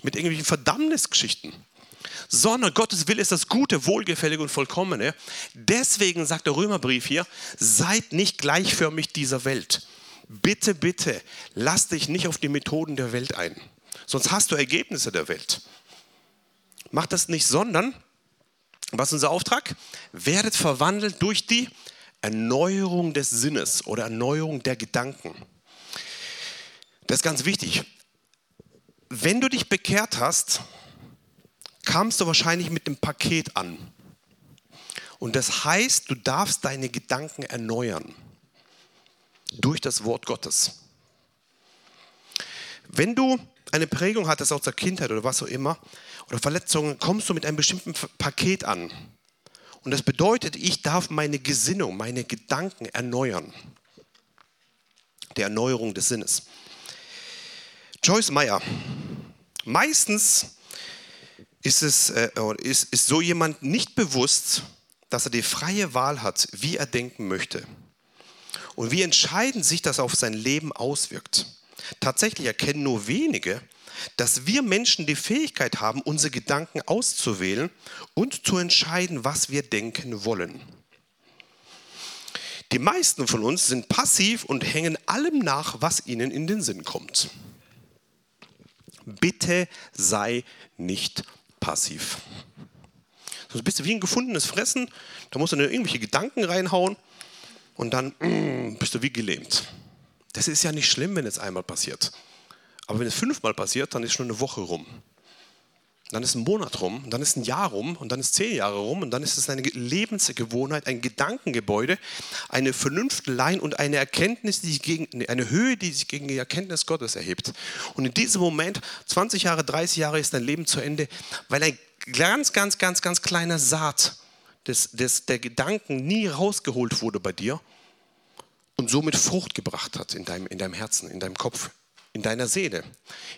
mit irgendwelchen Verdammnisgeschichten sondern Gottes Wille ist das Gute, Wohlgefällige und Vollkommene. Deswegen sagt der Römerbrief hier, seid nicht gleichförmig dieser Welt. Bitte, bitte, lass dich nicht auf die Methoden der Welt ein. Sonst hast du Ergebnisse der Welt. Mach das nicht, sondern, was ist unser Auftrag? Werdet verwandelt durch die Erneuerung des Sinnes oder Erneuerung der Gedanken. Das ist ganz wichtig. Wenn du dich bekehrt hast, kamst du wahrscheinlich mit dem Paket an. Und das heißt, du darfst deine Gedanken erneuern durch das Wort Gottes. Wenn du eine Prägung hattest aus der Kindheit oder was auch immer, oder Verletzungen, kommst du mit einem bestimmten Paket an. Und das bedeutet, ich darf meine Gesinnung, meine Gedanken erneuern. Der Erneuerung des Sinnes. Joyce Meyer. Meistens ist, es, äh, ist, ist so jemand nicht bewusst, dass er die freie Wahl hat, wie er denken möchte. Und wie entscheidend sich das auf sein Leben auswirkt. Tatsächlich erkennen nur wenige, dass wir Menschen die Fähigkeit haben, unsere Gedanken auszuwählen und zu entscheiden, was wir denken wollen. Die meisten von uns sind passiv und hängen allem nach, was ihnen in den Sinn kommt. Bitte sei nicht passiv. Sonst bist du wie ein gefundenes Fressen, da musst du nur irgendwelche Gedanken reinhauen und dann mm, bist du wie gelähmt. Das ist ja nicht schlimm, wenn es einmal passiert. Aber wenn es fünfmal passiert, dann ist schon eine Woche rum. Dann ist ein Monat rum, dann ist ein Jahr rum und dann ist zehn Jahre rum und dann ist es eine Lebensgewohnheit, ein Gedankengebäude, eine Vernunftlein und eine Erkenntnis, die gegen, eine Höhe, die sich gegen die Erkenntnis Gottes erhebt. Und in diesem Moment, 20 Jahre, 30 Jahre ist dein Leben zu Ende, weil ein ganz, ganz, ganz, ganz kleiner Saat des, des, der Gedanken nie rausgeholt wurde bei dir und somit Frucht gebracht hat in deinem, in deinem Herzen, in deinem Kopf, in deiner Seele,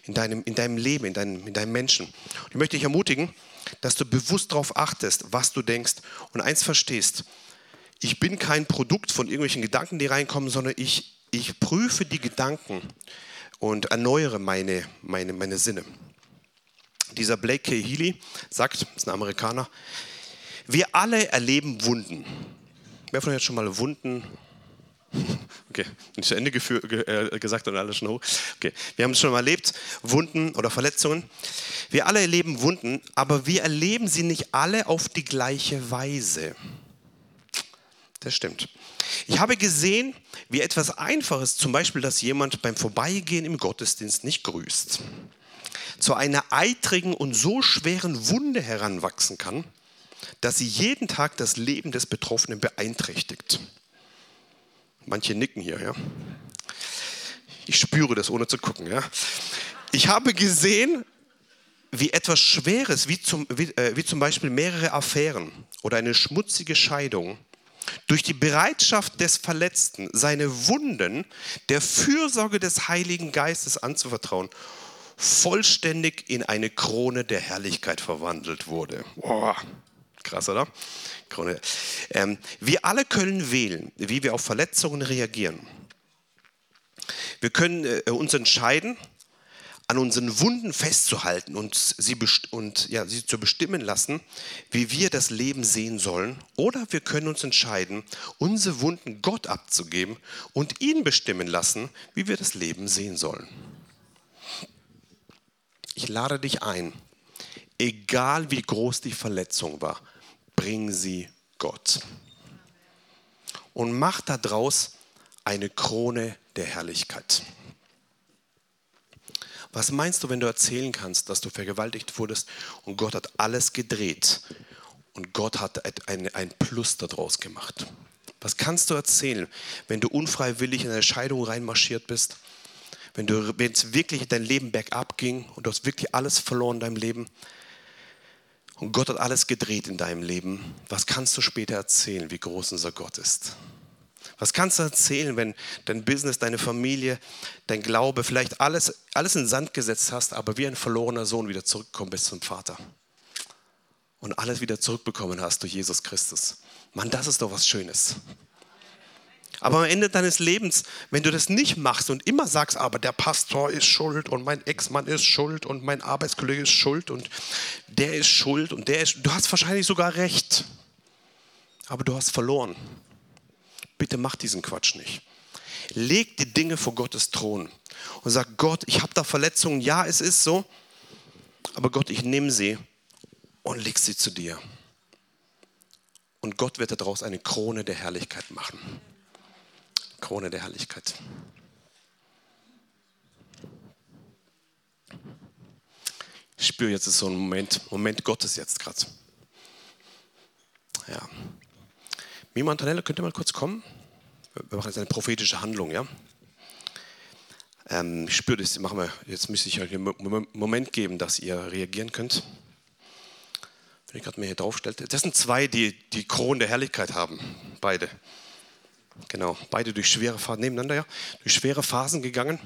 in deinem, in deinem Leben, in deinem, in deinem Menschen. Und ich möchte dich ermutigen, dass du bewusst darauf achtest, was du denkst und eins verstehst. Ich bin kein Produkt von irgendwelchen Gedanken, die reinkommen, sondern ich, ich prüfe die Gedanken und erneuere meine, meine, meine Sinne. Dieser Blake K. Healy sagt, ist ein Amerikaner, wir alle erleben Wunden. Wer von euch hat schon mal Wunden Okay, nicht zu Ende äh, gesagt und alles schon hoch. Okay, wir haben es schon mal erlebt, Wunden oder Verletzungen. Wir alle erleben Wunden, aber wir erleben sie nicht alle auf die gleiche Weise. Das stimmt. Ich habe gesehen, wie etwas Einfaches, zum Beispiel, dass jemand beim Vorbeigehen im Gottesdienst nicht grüßt, zu einer eitrigen und so schweren Wunde heranwachsen kann, dass sie jeden Tag das Leben des Betroffenen beeinträchtigt. Manche nicken hier, ja. Ich spüre das, ohne zu gucken, ja. Ich habe gesehen, wie etwas Schweres, wie zum, wie, äh, wie zum Beispiel mehrere Affären oder eine schmutzige Scheidung, durch die Bereitschaft des Verletzten, seine Wunden der Fürsorge des Heiligen Geistes anzuvertrauen, vollständig in eine Krone der Herrlichkeit verwandelt wurde. Boah, krass, oder? Krone. Ähm, wir alle können wählen, wie wir auf Verletzungen reagieren. Wir können äh, uns entscheiden, an unseren Wunden festzuhalten und sie, und, ja, sie zu bestimmen lassen, wie wir das Leben sehen sollen. Oder wir können uns entscheiden, unsere Wunden Gott abzugeben und ihn bestimmen lassen, wie wir das Leben sehen sollen. Ich lade dich ein, egal wie groß die Verletzung war, bring sie Gott. Und mach daraus eine Krone der Herrlichkeit. Was meinst du, wenn du erzählen kannst, dass du vergewaltigt wurdest und Gott hat alles gedreht und Gott hat ein, ein Plus daraus gemacht? Was kannst du erzählen, wenn du unfreiwillig in eine Scheidung reinmarschiert bist? Wenn es wirklich dein Leben bergab ging und du hast wirklich alles verloren in deinem Leben? Und Gott hat alles gedreht in deinem Leben. Was kannst du später erzählen, wie groß unser Gott ist? Was kannst du erzählen, wenn dein Business, deine Familie, dein Glaube, vielleicht alles, alles in Sand gesetzt hast, aber wie ein verlorener Sohn wieder zurückgekommen bist zum Vater? Und alles wieder zurückbekommen hast durch Jesus Christus. Mann, das ist doch was Schönes. Aber am Ende deines Lebens, wenn du das nicht machst und immer sagst, aber der Pastor ist schuld und mein Ex-Mann ist schuld und mein Arbeitskollege ist schuld und der ist schuld und der ist, du hast wahrscheinlich sogar recht, aber du hast verloren. Bitte mach diesen Quatsch nicht. Leg die Dinge vor Gottes Thron und sag, Gott, ich habe da Verletzungen, ja, es ist so, aber Gott, ich nehme sie und leg sie zu dir. Und Gott wird daraus eine Krone der Herrlichkeit machen. Krone der Herrlichkeit. Ich spüre jetzt so ein Moment, Moment Gottes jetzt gerade. Ja. Mima Antonella, könnt ihr mal kurz kommen? Wir machen jetzt eine prophetische Handlung, ja? Ähm, ich spüre das, machen wir, jetzt müsste ich euch einen Moment geben, dass ihr reagieren könnt. Wenn ich gerade mir hier draufstelle. Das sind zwei, die die Kronen der Herrlichkeit haben, beide. Genau, beide durch schwere Phasen, nebeneinander ja, durch schwere Phasen gegangen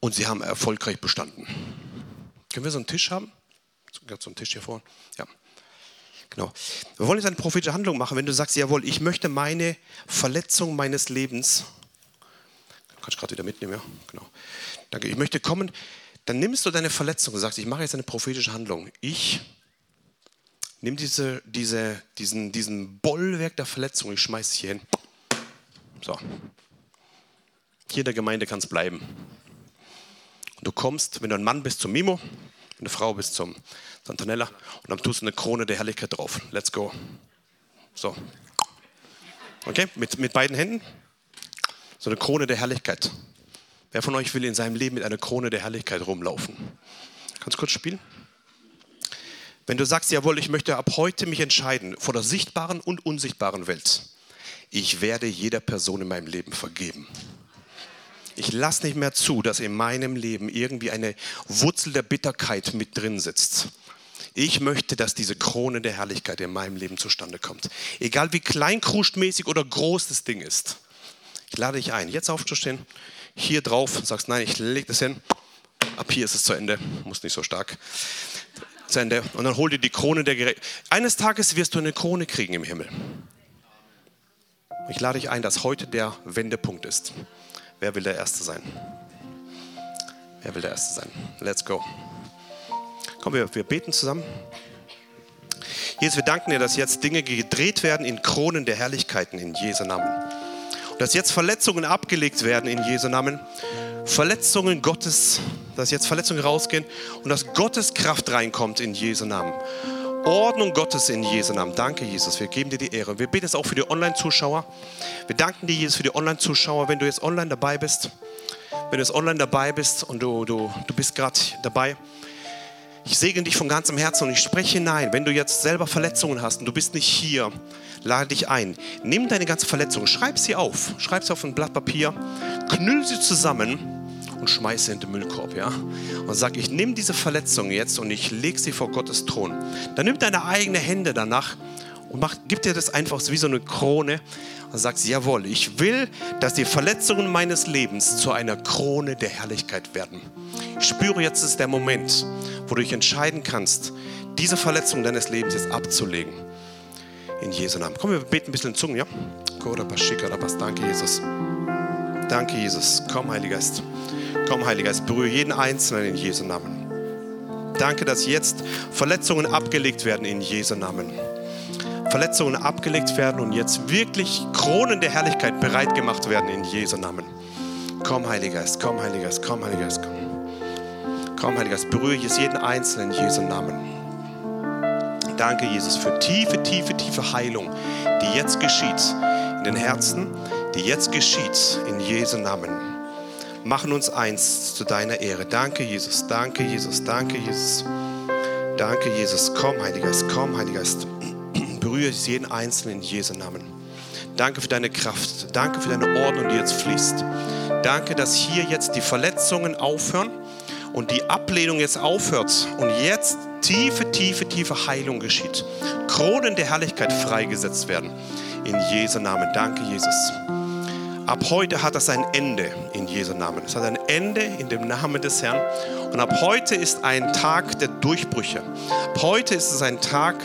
und sie haben erfolgreich bestanden. Können wir so einen Tisch haben? So einen Tisch hier vorne? Ja. Genau. Wir wollen jetzt eine prophetische Handlung machen. Wenn du sagst, jawohl, ich möchte meine Verletzung meines Lebens, kannst du gerade wieder mitnehmen, ja? Genau. Danke. Ich möchte kommen, dann nimmst du deine Verletzung und sagst, ich mache jetzt eine prophetische Handlung. Ich nehme diese, diese, diesen, diesen Bollwerk der Verletzung, ich schmeiße es hier hin So. Hier in der Gemeinde kann es bleiben. Und du kommst, wenn du ein Mann bist, zum Mimo, wenn du eine Frau bist, zum Antonella und dann tust du eine Krone der Herrlichkeit drauf. Let's go. So. Okay, mit, mit beiden Händen. So eine Krone der Herrlichkeit. Wer von euch will in seinem Leben mit einer Krone der Herrlichkeit rumlaufen? Kannst du kurz spielen? Wenn du sagst, jawohl, ich möchte ab heute mich entscheiden vor der sichtbaren und unsichtbaren Welt. Ich werde jeder Person in meinem Leben vergeben. Ich lasse nicht mehr zu, dass in meinem Leben irgendwie eine Wurzel der Bitterkeit mit drin sitzt. Ich möchte, dass diese Krone der Herrlichkeit in meinem Leben zustande kommt. Egal wie kleinkruschtmäßig oder groß das Ding ist. Ich lade dich ein, jetzt aufzustehen, hier drauf, sagst, nein, ich lege das hin. Ab hier ist es zu Ende, muss nicht so stark. Und dann hol dir die Krone der Gerechtigkeit. Eines Tages wirst du eine Krone kriegen im Himmel. Ich lade dich ein, dass heute der Wendepunkt ist. Wer will der Erste sein? Wer will der Erste sein? Let's go. Komm, wir, wir beten zusammen. Jesus, wir danken dir, dass jetzt Dinge gedreht werden in Kronen der Herrlichkeiten in Jesu Namen. Und dass jetzt Verletzungen abgelegt werden in Jesu Namen. Verletzungen Gottes, dass jetzt Verletzungen rausgehen und dass Gottes Kraft reinkommt in Jesu Namen. Ordnung Gottes in Jesu Namen. Danke, Jesus. Wir geben dir die Ehre. Wir beten es auch für die Online-Zuschauer. Wir danken dir, Jesus, für die Online-Zuschauer. Wenn du jetzt online dabei bist, wenn du jetzt online dabei bist und du, du, du bist gerade dabei, ich segne dich von ganzem Herzen und ich spreche hinein. Wenn du jetzt selber Verletzungen hast und du bist nicht hier, lade dich ein. Nimm deine ganze Verletzung, schreib sie auf. Schreib sie auf ein Blatt Papier, knüll sie zusammen und schmeiße in den Müllkorb, ja? Und sag, ich nehme diese Verletzung jetzt und ich lege sie vor Gottes Thron. Dann nimm deine eigenen Hände danach und mach, gib dir das einfach wie so eine Krone und sagst, jawohl, ich will, dass die Verletzungen meines Lebens zu einer Krone der Herrlichkeit werden. Ich spüre, jetzt ist der Moment, wo du dich entscheiden kannst, diese Verletzung deines Lebens jetzt abzulegen. In Jesu Namen. Komm, wir beten ein bisschen in Zungen, ja? Danke, Jesus. Danke, Jesus. Komm, Heiliger Geist. Komm, Heiliger Geist, berühre jeden Einzelnen in Jesu Namen. Danke, dass jetzt Verletzungen abgelegt werden in Jesu Namen. Verletzungen abgelegt werden und jetzt wirklich Kronen der Herrlichkeit bereit gemacht werden in Jesu Namen. Komm, Heiliger Geist, komm, Heiliger Geist, komm, Heiliger Geist, komm. Komm, Heiliger Geist, berühre jetzt jeden Einzelnen in Jesu Namen. Danke, Jesus, für tiefe, tiefe, tiefe Heilung, die jetzt geschieht in den Herzen, die jetzt geschieht in Jesu Namen. Machen uns eins zu deiner Ehre. Danke, Jesus, danke, Jesus, danke, Jesus. Danke, Jesus. Komm, Heiliger Geist, komm, Heiliger Geist. Berühre jeden Einzelnen in Jesu Namen. Danke für deine Kraft. Danke für deine Ordnung, die jetzt fließt. Danke, dass hier jetzt die Verletzungen aufhören und die Ablehnung jetzt aufhört und jetzt tiefe, tiefe, tiefe Heilung geschieht. Kronen der Herrlichkeit freigesetzt werden. In Jesu Namen. Danke, Jesus. Ab heute hat das ein Ende in Jesu Namen. Es hat ein Ende in dem Namen des Herrn. Und ab heute ist ein Tag der Durchbrüche. Ab heute ist es ein Tag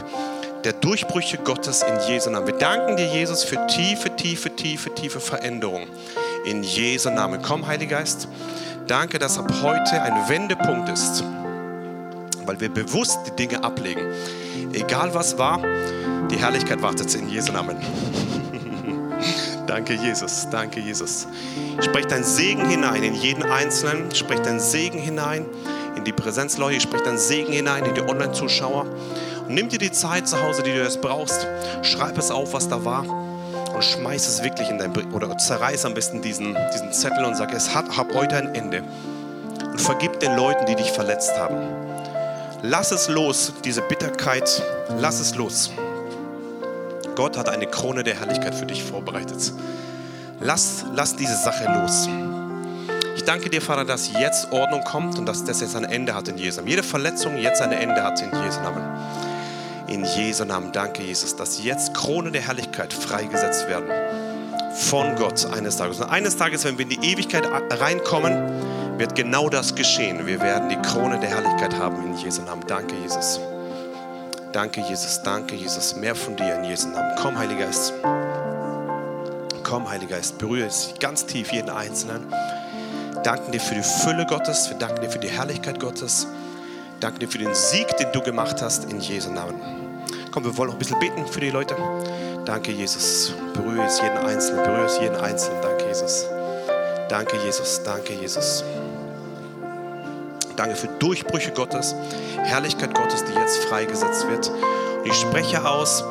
der Durchbrüche Gottes in Jesu Namen. Wir danken dir, Jesus, für tiefe, tiefe, tiefe, tiefe Veränderung in Jesu Namen. Komm, Heiliger Geist. Danke, dass ab heute ein Wendepunkt ist, weil wir bewusst die Dinge ablegen. Egal was war, die Herrlichkeit wartet in Jesu Namen. Danke, Jesus. Danke, Jesus. Sprech dein Segen hinein in jeden Einzelnen. Sprech dein Segen hinein in die Präsenzleute. Sprech dein Segen hinein in die Online-Zuschauer. Und nimm dir die Zeit zu Hause, die du jetzt brauchst. Schreib es auf, was da war. Und schmeiß es wirklich in dein. Oder zerreiß am besten diesen, diesen Zettel und sag, es hat hab heute ein Ende. Und vergib den Leuten, die dich verletzt haben. Lass es los, diese Bitterkeit. Lass es los. Gott hat eine Krone der Herrlichkeit für dich vorbereitet. Lass, lass diese Sache los. Ich danke dir, Vater, dass jetzt Ordnung kommt und dass das jetzt ein Ende hat in Jesu Namen. Jede Verletzung jetzt ein Ende hat in Jesu Namen. In Jesu Namen danke, Jesus, dass jetzt Krone der Herrlichkeit freigesetzt werden von Gott eines Tages. Und eines Tages, wenn wir in die Ewigkeit reinkommen, wird genau das geschehen. Wir werden die Krone der Herrlichkeit haben in Jesu Namen. Danke, Jesus. Danke, Jesus. Danke, Jesus. Mehr von dir in Jesu Namen. Komm, Heiliger Geist. Komm, Heiliger Geist. Berühre es ganz tief, jeden Einzelnen. Danken dir für die Fülle Gottes. Wir danken dir für die Herrlichkeit Gottes. Danke dir für den Sieg, den du gemacht hast in Jesu Namen. Komm, wir wollen noch ein bisschen beten für die Leute. Danke, Jesus. Berühre es jeden Einzelnen. Berühre es jeden Einzelnen. Danke, Jesus. Danke, Jesus. Danke, Jesus. Danke für Durchbrüche Gottes, Herrlichkeit Gottes, die jetzt freigesetzt wird. Und ich spreche aus,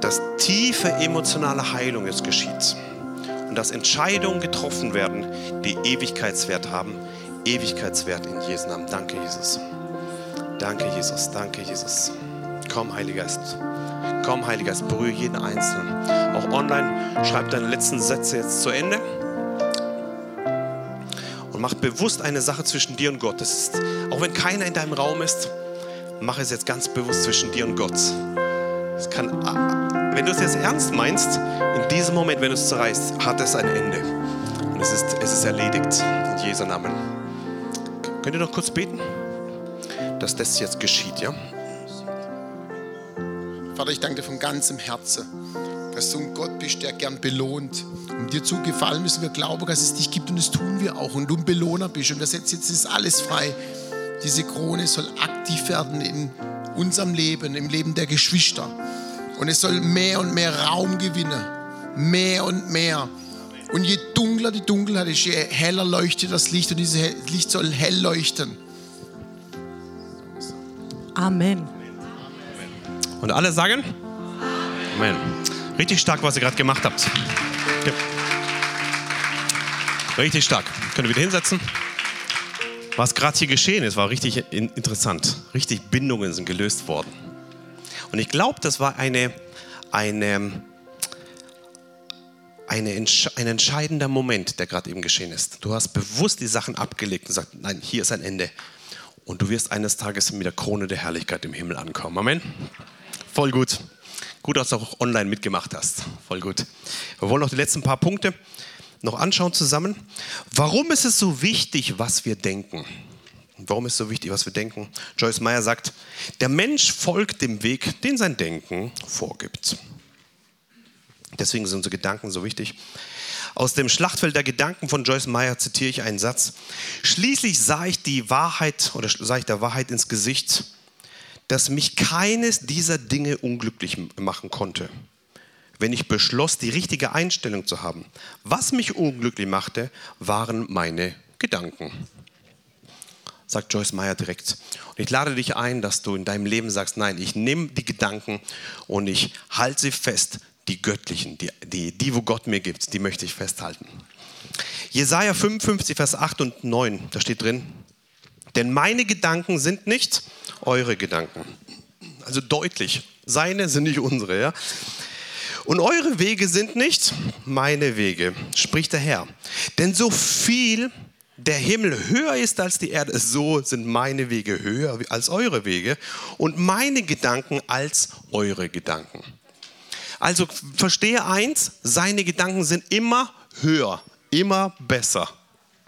dass tiefe emotionale Heilung jetzt geschieht und dass Entscheidungen getroffen werden, die Ewigkeitswert haben. Ewigkeitswert in Jesu Namen. Danke, Jesus. Danke, Jesus. Danke, Jesus. Komm, Heiliger Geist. Komm, Heiliger Geist, berühre jeden Einzelnen. Auch online, schreib deine letzten Sätze jetzt zu Ende. Und mach bewusst eine Sache zwischen dir und Gott. Das ist, auch wenn keiner in deinem Raum ist, mach es jetzt ganz bewusst zwischen dir und Gott. Es kann, wenn du es jetzt ernst meinst, in diesem Moment, wenn du es zerreißt, hat es ein Ende. Und es ist, es ist erledigt. In Jesu Namen. Könnt ihr noch kurz beten? Dass das jetzt geschieht, ja? Vater, ich danke dir von ganzem Herzen, dass du ein Gott bist, der gern belohnt. Um dir zu gefallen müssen wir glauben, dass es dich gibt und das tun wir auch. Und du ein Belohner bist und das setzt jetzt ist alles frei. Diese Krone soll aktiv werden in unserem Leben, im Leben der Geschwister. Und es soll mehr und mehr Raum gewinnen. Mehr und mehr. Und je dunkler die Dunkelheit ist, je heller leuchtet das Licht und dieses Licht soll hell leuchten. Amen. Und alle sagen? Amen. Richtig stark, was ihr gerade gemacht habt. Ja. Richtig stark. Könnt ihr wieder hinsetzen? Was gerade hier geschehen ist, war richtig interessant. Richtig Bindungen sind gelöst worden. Und ich glaube, das war eine, eine, eine, ein entscheidender Moment, der gerade eben geschehen ist. Du hast bewusst die Sachen abgelegt und gesagt, nein, hier ist ein Ende. Und du wirst eines Tages mit der Krone der Herrlichkeit im Himmel ankommen. Amen. Voll gut. Gut, dass du auch online mitgemacht hast. Voll gut. Wir wollen noch die letzten paar Punkte noch anschauen zusammen. Warum ist es so wichtig, was wir denken? Warum ist es so wichtig, was wir denken? Joyce Meyer sagt, der Mensch folgt dem Weg, den sein Denken vorgibt. Deswegen sind unsere Gedanken so wichtig. Aus dem Schlachtfeld der Gedanken von Joyce Meyer zitiere ich einen Satz. Schließlich sah ich die Wahrheit oder sah ich der Wahrheit ins Gesicht dass mich keines dieser Dinge unglücklich machen konnte, wenn ich beschloss, die richtige Einstellung zu haben. Was mich unglücklich machte, waren meine Gedanken. Sagt Joyce Meyer direkt. Und ich lade dich ein, dass du in deinem Leben sagst, nein, ich nehme die Gedanken und ich halte sie fest, die göttlichen, die, die, die, wo Gott mir gibt, die möchte ich festhalten. Jesaja 55, Vers 8 und 9, da steht drin, denn meine Gedanken sind nicht eure Gedanken. Also deutlich, seine sind nicht unsere. Ja? Und eure Wege sind nicht meine Wege, spricht der Herr. Denn so viel der Himmel höher ist als die Erde, so sind meine Wege höher als eure Wege und meine Gedanken als eure Gedanken. Also verstehe eins, seine Gedanken sind immer höher, immer besser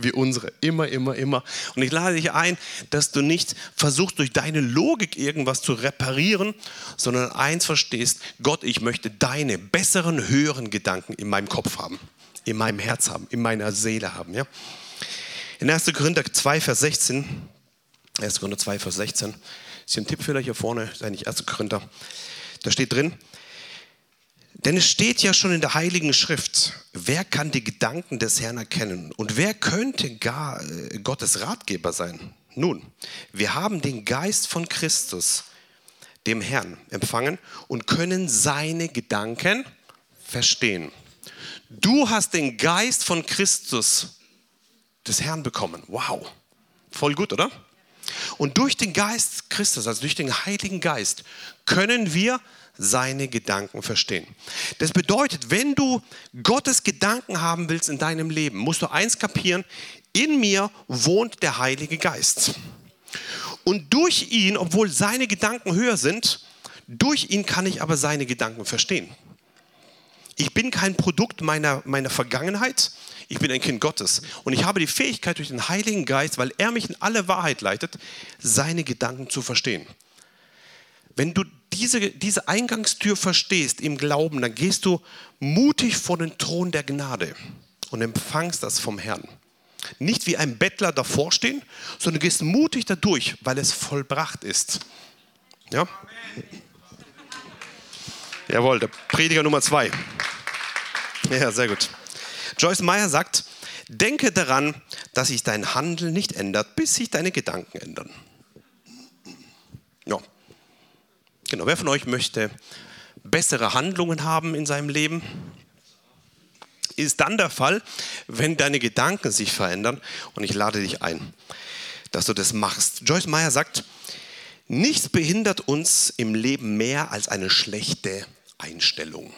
wie unsere. Immer, immer, immer. Und ich lade dich ein, dass du nicht versuchst, durch deine Logik irgendwas zu reparieren, sondern eins verstehst, Gott, ich möchte deine besseren, höheren Gedanken in meinem Kopf haben, in meinem Herz haben, in meiner Seele haben. Ja? In 1. Korinther 2, Vers 16, 1. Korinther 2, Vers 16, ist hier ein Tippfehler hier vorne, ist eigentlich 1. Korinther, da steht drin, denn es steht ja schon in der Heiligen Schrift, wer kann die Gedanken des Herrn erkennen und wer könnte gar äh, Gottes Ratgeber sein? Nun, wir haben den Geist von Christus, dem Herrn, empfangen und können seine Gedanken verstehen. Du hast den Geist von Christus, des Herrn, bekommen. Wow, voll gut, oder? Und durch den Geist Christus, also durch den Heiligen Geist, können wir seine Gedanken verstehen. Das bedeutet, wenn du Gottes Gedanken haben willst in deinem Leben, musst du eins kapieren, in mir wohnt der Heilige Geist. Und durch ihn, obwohl seine Gedanken höher sind, durch ihn kann ich aber seine Gedanken verstehen. Ich bin kein Produkt meiner, meiner Vergangenheit, ich bin ein Kind Gottes. Und ich habe die Fähigkeit durch den Heiligen Geist, weil er mich in alle Wahrheit leitet, seine Gedanken zu verstehen. Wenn du diese, diese Eingangstür verstehst im Glauben, dann gehst du mutig vor den Thron der Gnade und empfangst das vom Herrn. Nicht wie ein Bettler davor stehen, sondern gehst mutig dadurch, weil es vollbracht ist. Ja? Jawohl, der Prediger Nummer zwei. Ja, sehr gut. Joyce Meyer sagt, denke daran, dass sich dein Handeln nicht ändert, bis sich deine Gedanken ändern. Ja. Genau, wer von euch möchte bessere Handlungen haben in seinem Leben? Ist dann der Fall, wenn deine Gedanken sich verändern und ich lade dich ein, dass du das machst. Joyce Meyer sagt, nichts behindert uns im Leben mehr als eine schlechte Einstellung.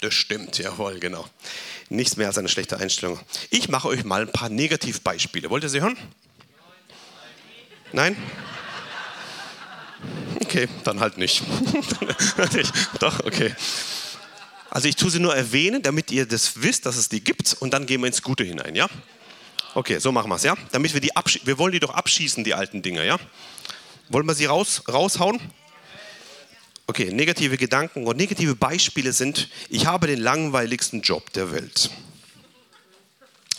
Das stimmt, jawohl, genau. Nichts mehr als eine schlechte Einstellung. Ich mache euch mal ein paar Negativbeispiele. Wollt ihr sie hören? Nein? Okay, dann halt nicht. Doch, okay. Also ich tue sie nur erwähnen, damit ihr das wisst, dass es die gibt und dann gehen wir ins Gute hinein, ja? Okay, so machen wir es, ja? Damit wir die abschießen. Wir wollen die doch abschießen, die alten Dinge, ja? Wollen wir sie raus, raushauen? Okay, negative Gedanken und negative Beispiele sind, ich habe den langweiligsten Job der Welt.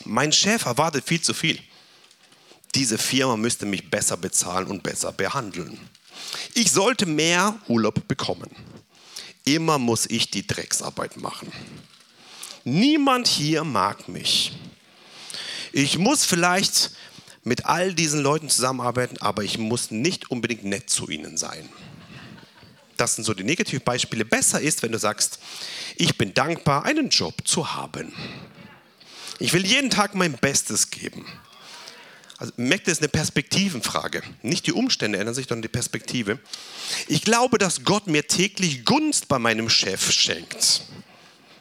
Mein Chef erwartet viel zu viel. Diese Firma müsste mich besser bezahlen und besser behandeln. Ich sollte mehr Urlaub bekommen. Immer muss ich die Drecksarbeit machen. Niemand hier mag mich. Ich muss vielleicht mit all diesen Leuten zusammenarbeiten, aber ich muss nicht unbedingt nett zu ihnen sein das sind so die Negativbeispiele. Besser ist, wenn du sagst, ich bin dankbar, einen Job zu haben. Ich will jeden Tag mein Bestes geben. Also merkt ist eine Perspektivenfrage. Nicht die Umstände ändern sich, sondern die Perspektive. Ich glaube, dass Gott mir täglich Gunst bei meinem Chef schenkt.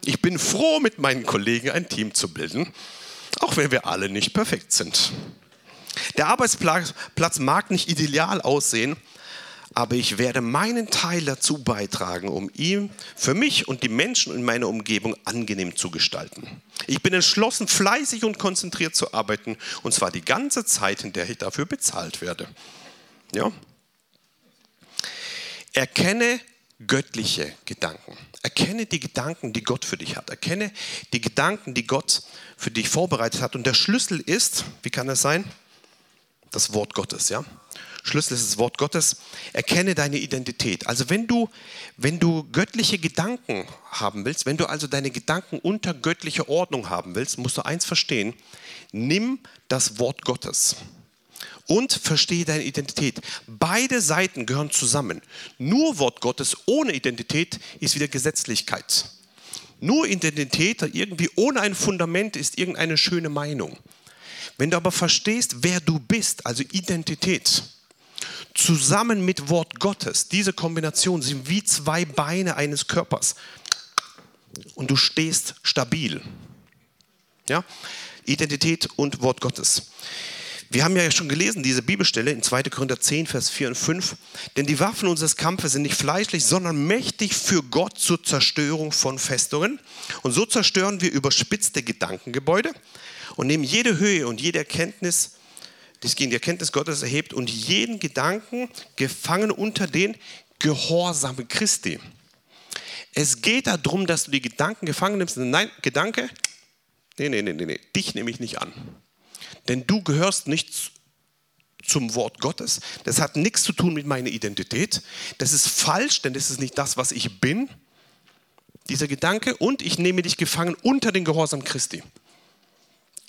Ich bin froh, mit meinen Kollegen ein Team zu bilden, auch wenn wir alle nicht perfekt sind. Der Arbeitsplatz mag nicht ideal aussehen, aber ich werde meinen Teil dazu beitragen, um ihn für mich und die Menschen in meiner Umgebung angenehm zu gestalten. Ich bin entschlossen, fleißig und konzentriert zu arbeiten, und zwar die ganze Zeit, in der ich dafür bezahlt werde. Ja? Erkenne göttliche Gedanken. Erkenne die Gedanken, die Gott für dich hat. Erkenne die Gedanken, die Gott für dich vorbereitet hat. Und der Schlüssel ist, wie kann das sein? Das Wort Gottes, ja? Schlüssel ist das Wort Gottes. Erkenne deine Identität. Also wenn du, wenn du göttliche Gedanken haben willst, wenn du also deine Gedanken unter göttlicher Ordnung haben willst, musst du eins verstehen. Nimm das Wort Gottes und verstehe deine Identität. Beide Seiten gehören zusammen. Nur Wort Gottes ohne Identität ist wieder Gesetzlichkeit. Nur Identität irgendwie ohne ein Fundament ist irgendeine schöne Meinung. Wenn du aber verstehst, wer du bist, also Identität, zusammen mit Wort Gottes, diese Kombination sind wie zwei Beine eines Körpers. Und du stehst stabil. Ja? Identität und Wort Gottes. Wir haben ja schon gelesen, diese Bibelstelle in 2. Korinther 10, Vers 4 und 5. Denn die Waffen unseres Kampfes sind nicht fleischlich, sondern mächtig für Gott zur Zerstörung von Festungen. Und so zerstören wir überspitzte Gedankengebäude und nehmen jede Höhe und jede Erkenntnis das gegen die Erkenntnis Gottes erhebt und jeden Gedanken gefangen unter den Gehorsam Christi. Es geht darum, dass du die Gedanken gefangen nimmst. Nein, Gedanke, nee, nee, nee, nee, dich nehme ich nicht an. Denn du gehörst nicht zum Wort Gottes. Das hat nichts zu tun mit meiner Identität. Das ist falsch, denn das ist nicht das, was ich bin. Dieser Gedanke. Und ich nehme dich gefangen unter den Gehorsam Christi.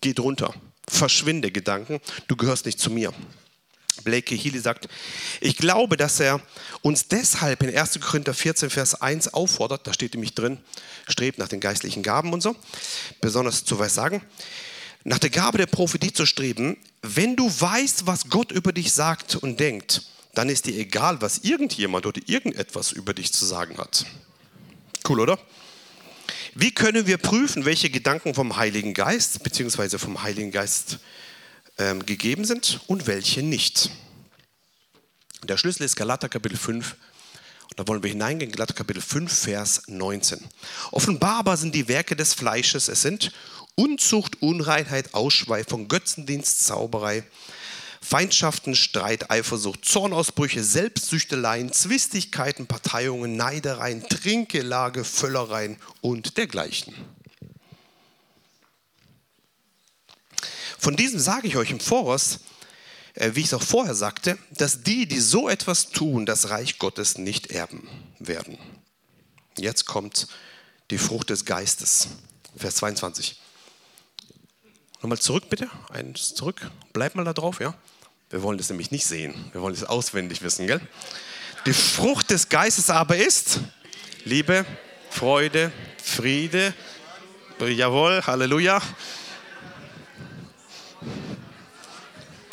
Geht runter verschwinde Gedanken, du gehörst nicht zu mir. Blake Healy sagt, ich glaube, dass er uns deshalb in 1. Korinther 14, Vers 1 auffordert, da steht nämlich drin, strebt nach den geistlichen Gaben und so, besonders zu Weissagen, nach der Gabe der Prophetie zu streben, wenn du weißt, was Gott über dich sagt und denkt, dann ist dir egal, was irgendjemand oder irgendetwas über dich zu sagen hat. Cool, oder? Wie können wir prüfen, welche Gedanken vom Heiligen Geist bzw. vom Heiligen Geist ähm, gegeben sind und welche nicht? Der Schlüssel ist Galater Kapitel 5. Und da wollen wir hineingehen, Galater Kapitel 5, Vers 19. Offenbarbar sind die Werke des Fleisches. Es sind Unzucht, Unreinheit, Ausschweifung, Götzendienst, Zauberei, Feindschaften, Streit, Eifersucht, Zornausbrüche, Selbstsüchteleien, Zwistigkeiten, Parteiungen, Neidereien, Trinkelage, Völlereien und dergleichen. Von diesem sage ich euch im Voraus, äh, wie ich es auch vorher sagte, dass die, die so etwas tun, das Reich Gottes nicht erben werden. Jetzt kommt die Frucht des Geistes. Vers 22. Nochmal zurück bitte, eins zurück. Bleib mal da drauf, ja. Wir wollen das nämlich nicht sehen. Wir wollen es auswendig wissen, gell? Die Frucht des Geistes aber ist Liebe, Freude, Friede. Jawohl, Halleluja.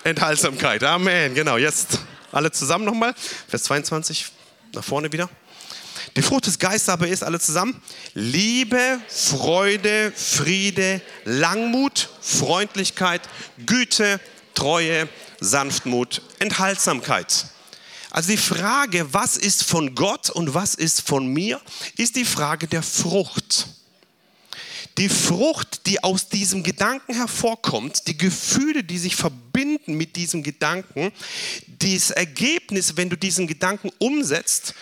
Enthaltsamkeit. Amen. Genau, jetzt alle zusammen nochmal. Vers 22, nach vorne wieder. Die Frucht des Geistes aber ist alle zusammen Liebe, Freude, Friede, Langmut, Freundlichkeit, Güte, Treue, Sanftmut, Enthaltsamkeit. Also die Frage, was ist von Gott und was ist von mir, ist die Frage der Frucht. Die Frucht, die aus diesem Gedanken hervorkommt, die Gefühle, die sich verbinden mit diesem Gedanken, das Ergebnis, wenn du diesen Gedanken umsetzt,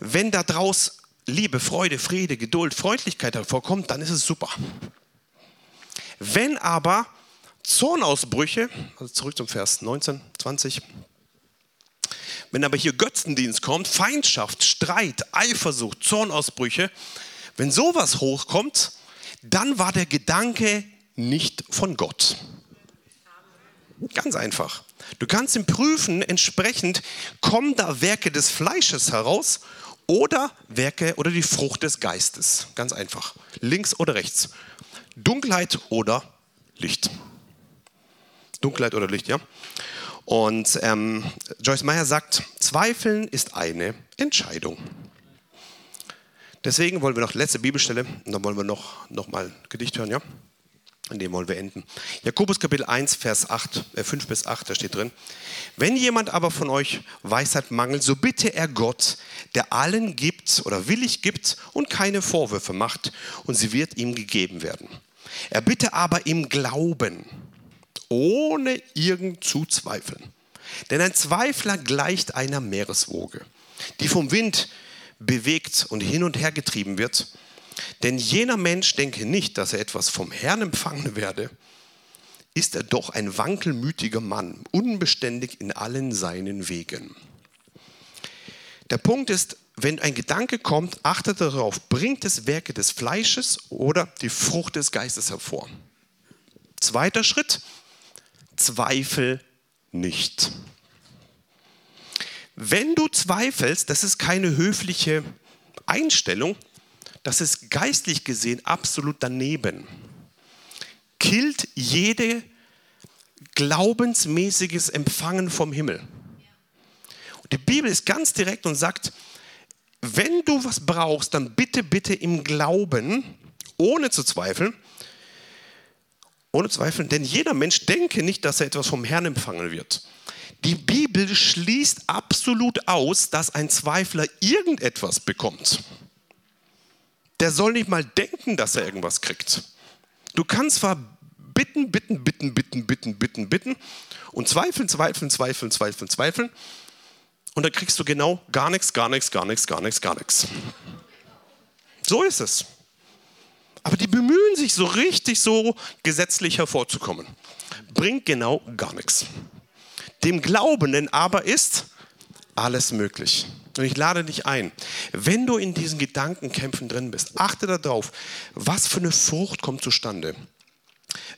wenn daraus Liebe, Freude, Friede, Geduld, Freundlichkeit hervorkommt, dann ist es super. Wenn aber Zornausbrüche, also zurück zum Vers 19, 20, wenn aber hier Götzendienst kommt, Feindschaft, Streit, Eifersucht, Zornausbrüche, wenn sowas hochkommt, dann war der Gedanke nicht von Gott. Ganz einfach. Du kannst ihn prüfen, entsprechend kommen da Werke des Fleisches heraus oder Werke oder die Frucht des Geistes. Ganz einfach. Links oder rechts. Dunkelheit oder Licht. Dunkelheit oder Licht, ja. Und ähm, Joyce Meyer sagt, Zweifeln ist eine Entscheidung. Deswegen wollen wir noch letzte Bibelstelle und dann wollen wir noch, noch mal ein Gedicht hören, ja? In dem wollen wir enden. Jakobus Kapitel 1, Vers 8, äh 5 bis 8, da steht drin. Wenn jemand aber von euch Weisheit mangelt, so bitte er Gott, der allen gibt oder willig gibt und keine Vorwürfe macht, und sie wird ihm gegeben werden. Er bitte aber im Glauben, ohne irgend zu zweifeln. Denn ein Zweifler gleicht einer Meereswoge, die vom Wind bewegt und hin und her getrieben wird. Denn jener Mensch denke nicht, dass er etwas vom Herrn empfangen werde, ist er doch ein wankelmütiger Mann, unbeständig in allen seinen Wegen. Der Punkt ist, wenn ein Gedanke kommt, achtet darauf, bringt es Werke des Fleisches oder die Frucht des Geistes hervor. Zweiter Schritt, Zweifel nicht. Wenn du zweifelst, das ist keine höfliche Einstellung, das ist geistlich gesehen absolut daneben. Killt jede glaubensmäßiges Empfangen vom Himmel. Und die Bibel ist ganz direkt und sagt, wenn du was brauchst, dann bitte, bitte im Glauben, ohne zu zweifeln, ohne Zweifel, denn jeder Mensch denke nicht, dass er etwas vom Herrn empfangen wird. Die Bibel schließt absolut aus, dass ein Zweifler irgendetwas bekommt der soll nicht mal denken, dass er irgendwas kriegt. Du kannst zwar bitten, bitten, bitten, bitten, bitten, bitten, bitten und zweifeln, zweifeln, zweifeln, zweifeln, zweifeln und dann kriegst du genau gar nichts, gar nichts, gar nichts, gar nichts, gar nichts. So ist es. Aber die bemühen sich so richtig so gesetzlich hervorzukommen. Bringt genau gar nichts. Dem Glaubenden aber ist alles möglich. Und ich lade dich ein, wenn du in diesen Gedankenkämpfen drin bist, achte darauf, was für eine Frucht kommt zustande.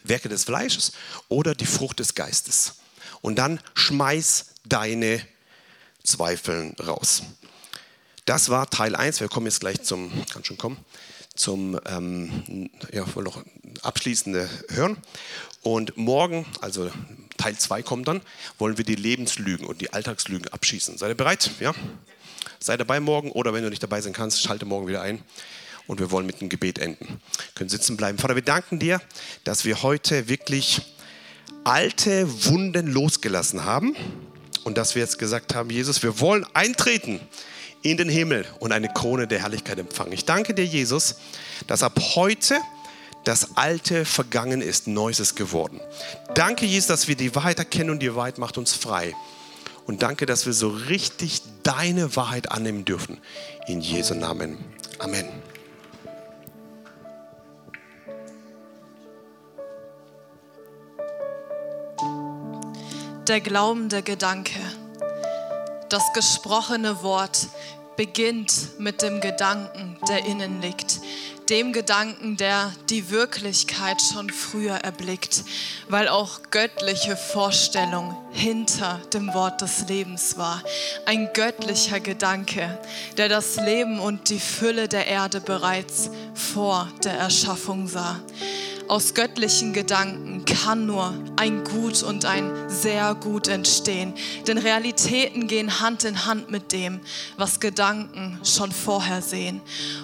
Werke des Fleisches oder die Frucht des Geistes. Und dann schmeiß deine Zweifeln raus. Das war Teil 1. Wir kommen jetzt gleich zum, kann schon kommen, zum ähm, ja, noch abschließende Hören. Und morgen, also Teil 2 kommt dann, wollen wir die Lebenslügen und die Alltagslügen abschießen. Seid ihr bereit? Ja? Sei dabei morgen oder wenn du nicht dabei sein kannst, schalte morgen wieder ein. Und wir wollen mit dem Gebet enden. Können sitzen bleiben. Vater, wir danken dir, dass wir heute wirklich alte Wunden losgelassen haben und dass wir jetzt gesagt haben, Jesus, wir wollen eintreten in den Himmel und eine Krone der Herrlichkeit empfangen. Ich danke dir, Jesus, dass ab heute das Alte vergangen ist, Neues ist geworden. Danke, Jesus, dass wir die Wahrheit erkennen und die Wahrheit macht uns frei. Und danke, dass wir so richtig deine Wahrheit annehmen dürfen. In Jesu Namen. Amen. Der glaubende Gedanke, das gesprochene Wort beginnt mit dem Gedanken, der innen liegt. Dem Gedanken, der die Wirklichkeit schon früher erblickt, weil auch göttliche Vorstellung hinter dem Wort des Lebens war. Ein göttlicher Gedanke, der das Leben und die Fülle der Erde bereits vor der Erschaffung sah. Aus göttlichen Gedanken kann nur ein Gut und ein sehr gut entstehen. Denn Realitäten gehen Hand in Hand mit dem, was Gedanken schon vorher sehen.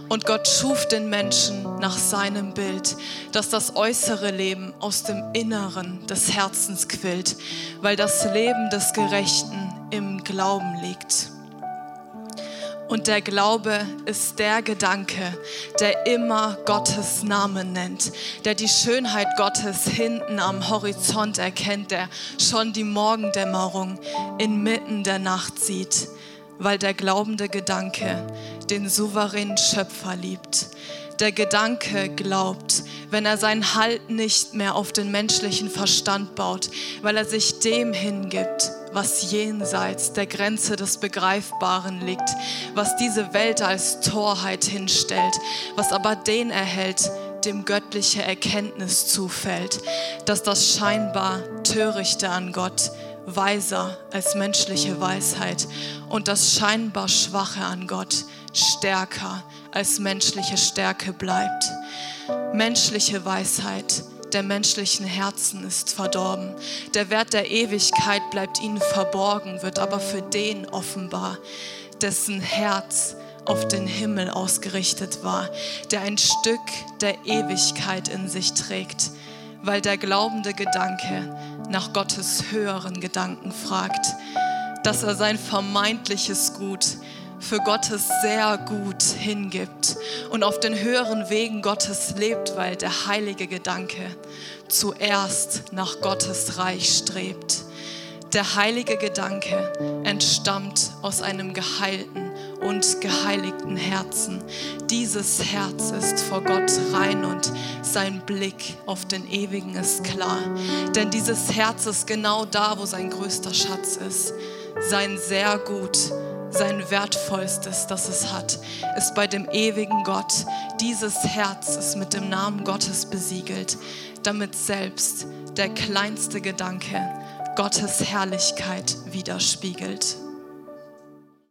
Und Gott schuf den Menschen nach seinem Bild, dass das äußere Leben aus dem Inneren des Herzens quillt, weil das Leben des Gerechten im Glauben liegt. Und der Glaube ist der Gedanke, der immer Gottes Namen nennt, der die Schönheit Gottes hinten am Horizont erkennt, der schon die Morgendämmerung inmitten der Nacht sieht, weil der glaubende Gedanke den souveränen Schöpfer liebt. Der Gedanke glaubt, wenn er seinen Halt nicht mehr auf den menschlichen Verstand baut, weil er sich dem hingibt, was jenseits der Grenze des Begreifbaren liegt, was diese Welt als Torheit hinstellt, was aber den erhält, dem göttliche Erkenntnis zufällt, dass das scheinbar Törichte an Gott weiser als menschliche Weisheit und das scheinbar Schwache an Gott stärker als menschliche Stärke bleibt. Menschliche Weisheit der menschlichen Herzen ist verdorben. Der Wert der Ewigkeit bleibt ihnen verborgen, wird aber für den offenbar, dessen Herz auf den Himmel ausgerichtet war, der ein Stück der Ewigkeit in sich trägt, weil der glaubende Gedanke nach Gottes höheren Gedanken fragt, dass er sein vermeintliches Gut für Gottes sehr gut hingibt und auf den höheren Wegen Gottes lebt, weil der heilige Gedanke zuerst nach Gottes Reich strebt. Der heilige Gedanke entstammt aus einem geheilten und geheiligten Herzen. Dieses Herz ist vor Gott rein und sein Blick auf den Ewigen ist klar. Denn dieses Herz ist genau da, wo sein größter Schatz ist. Sein sehr gut sein wertvollstes, das es hat, ist bei dem ewigen Gott. Dieses Herz ist mit dem Namen Gottes besiegelt, damit selbst der kleinste Gedanke Gottes Herrlichkeit widerspiegelt.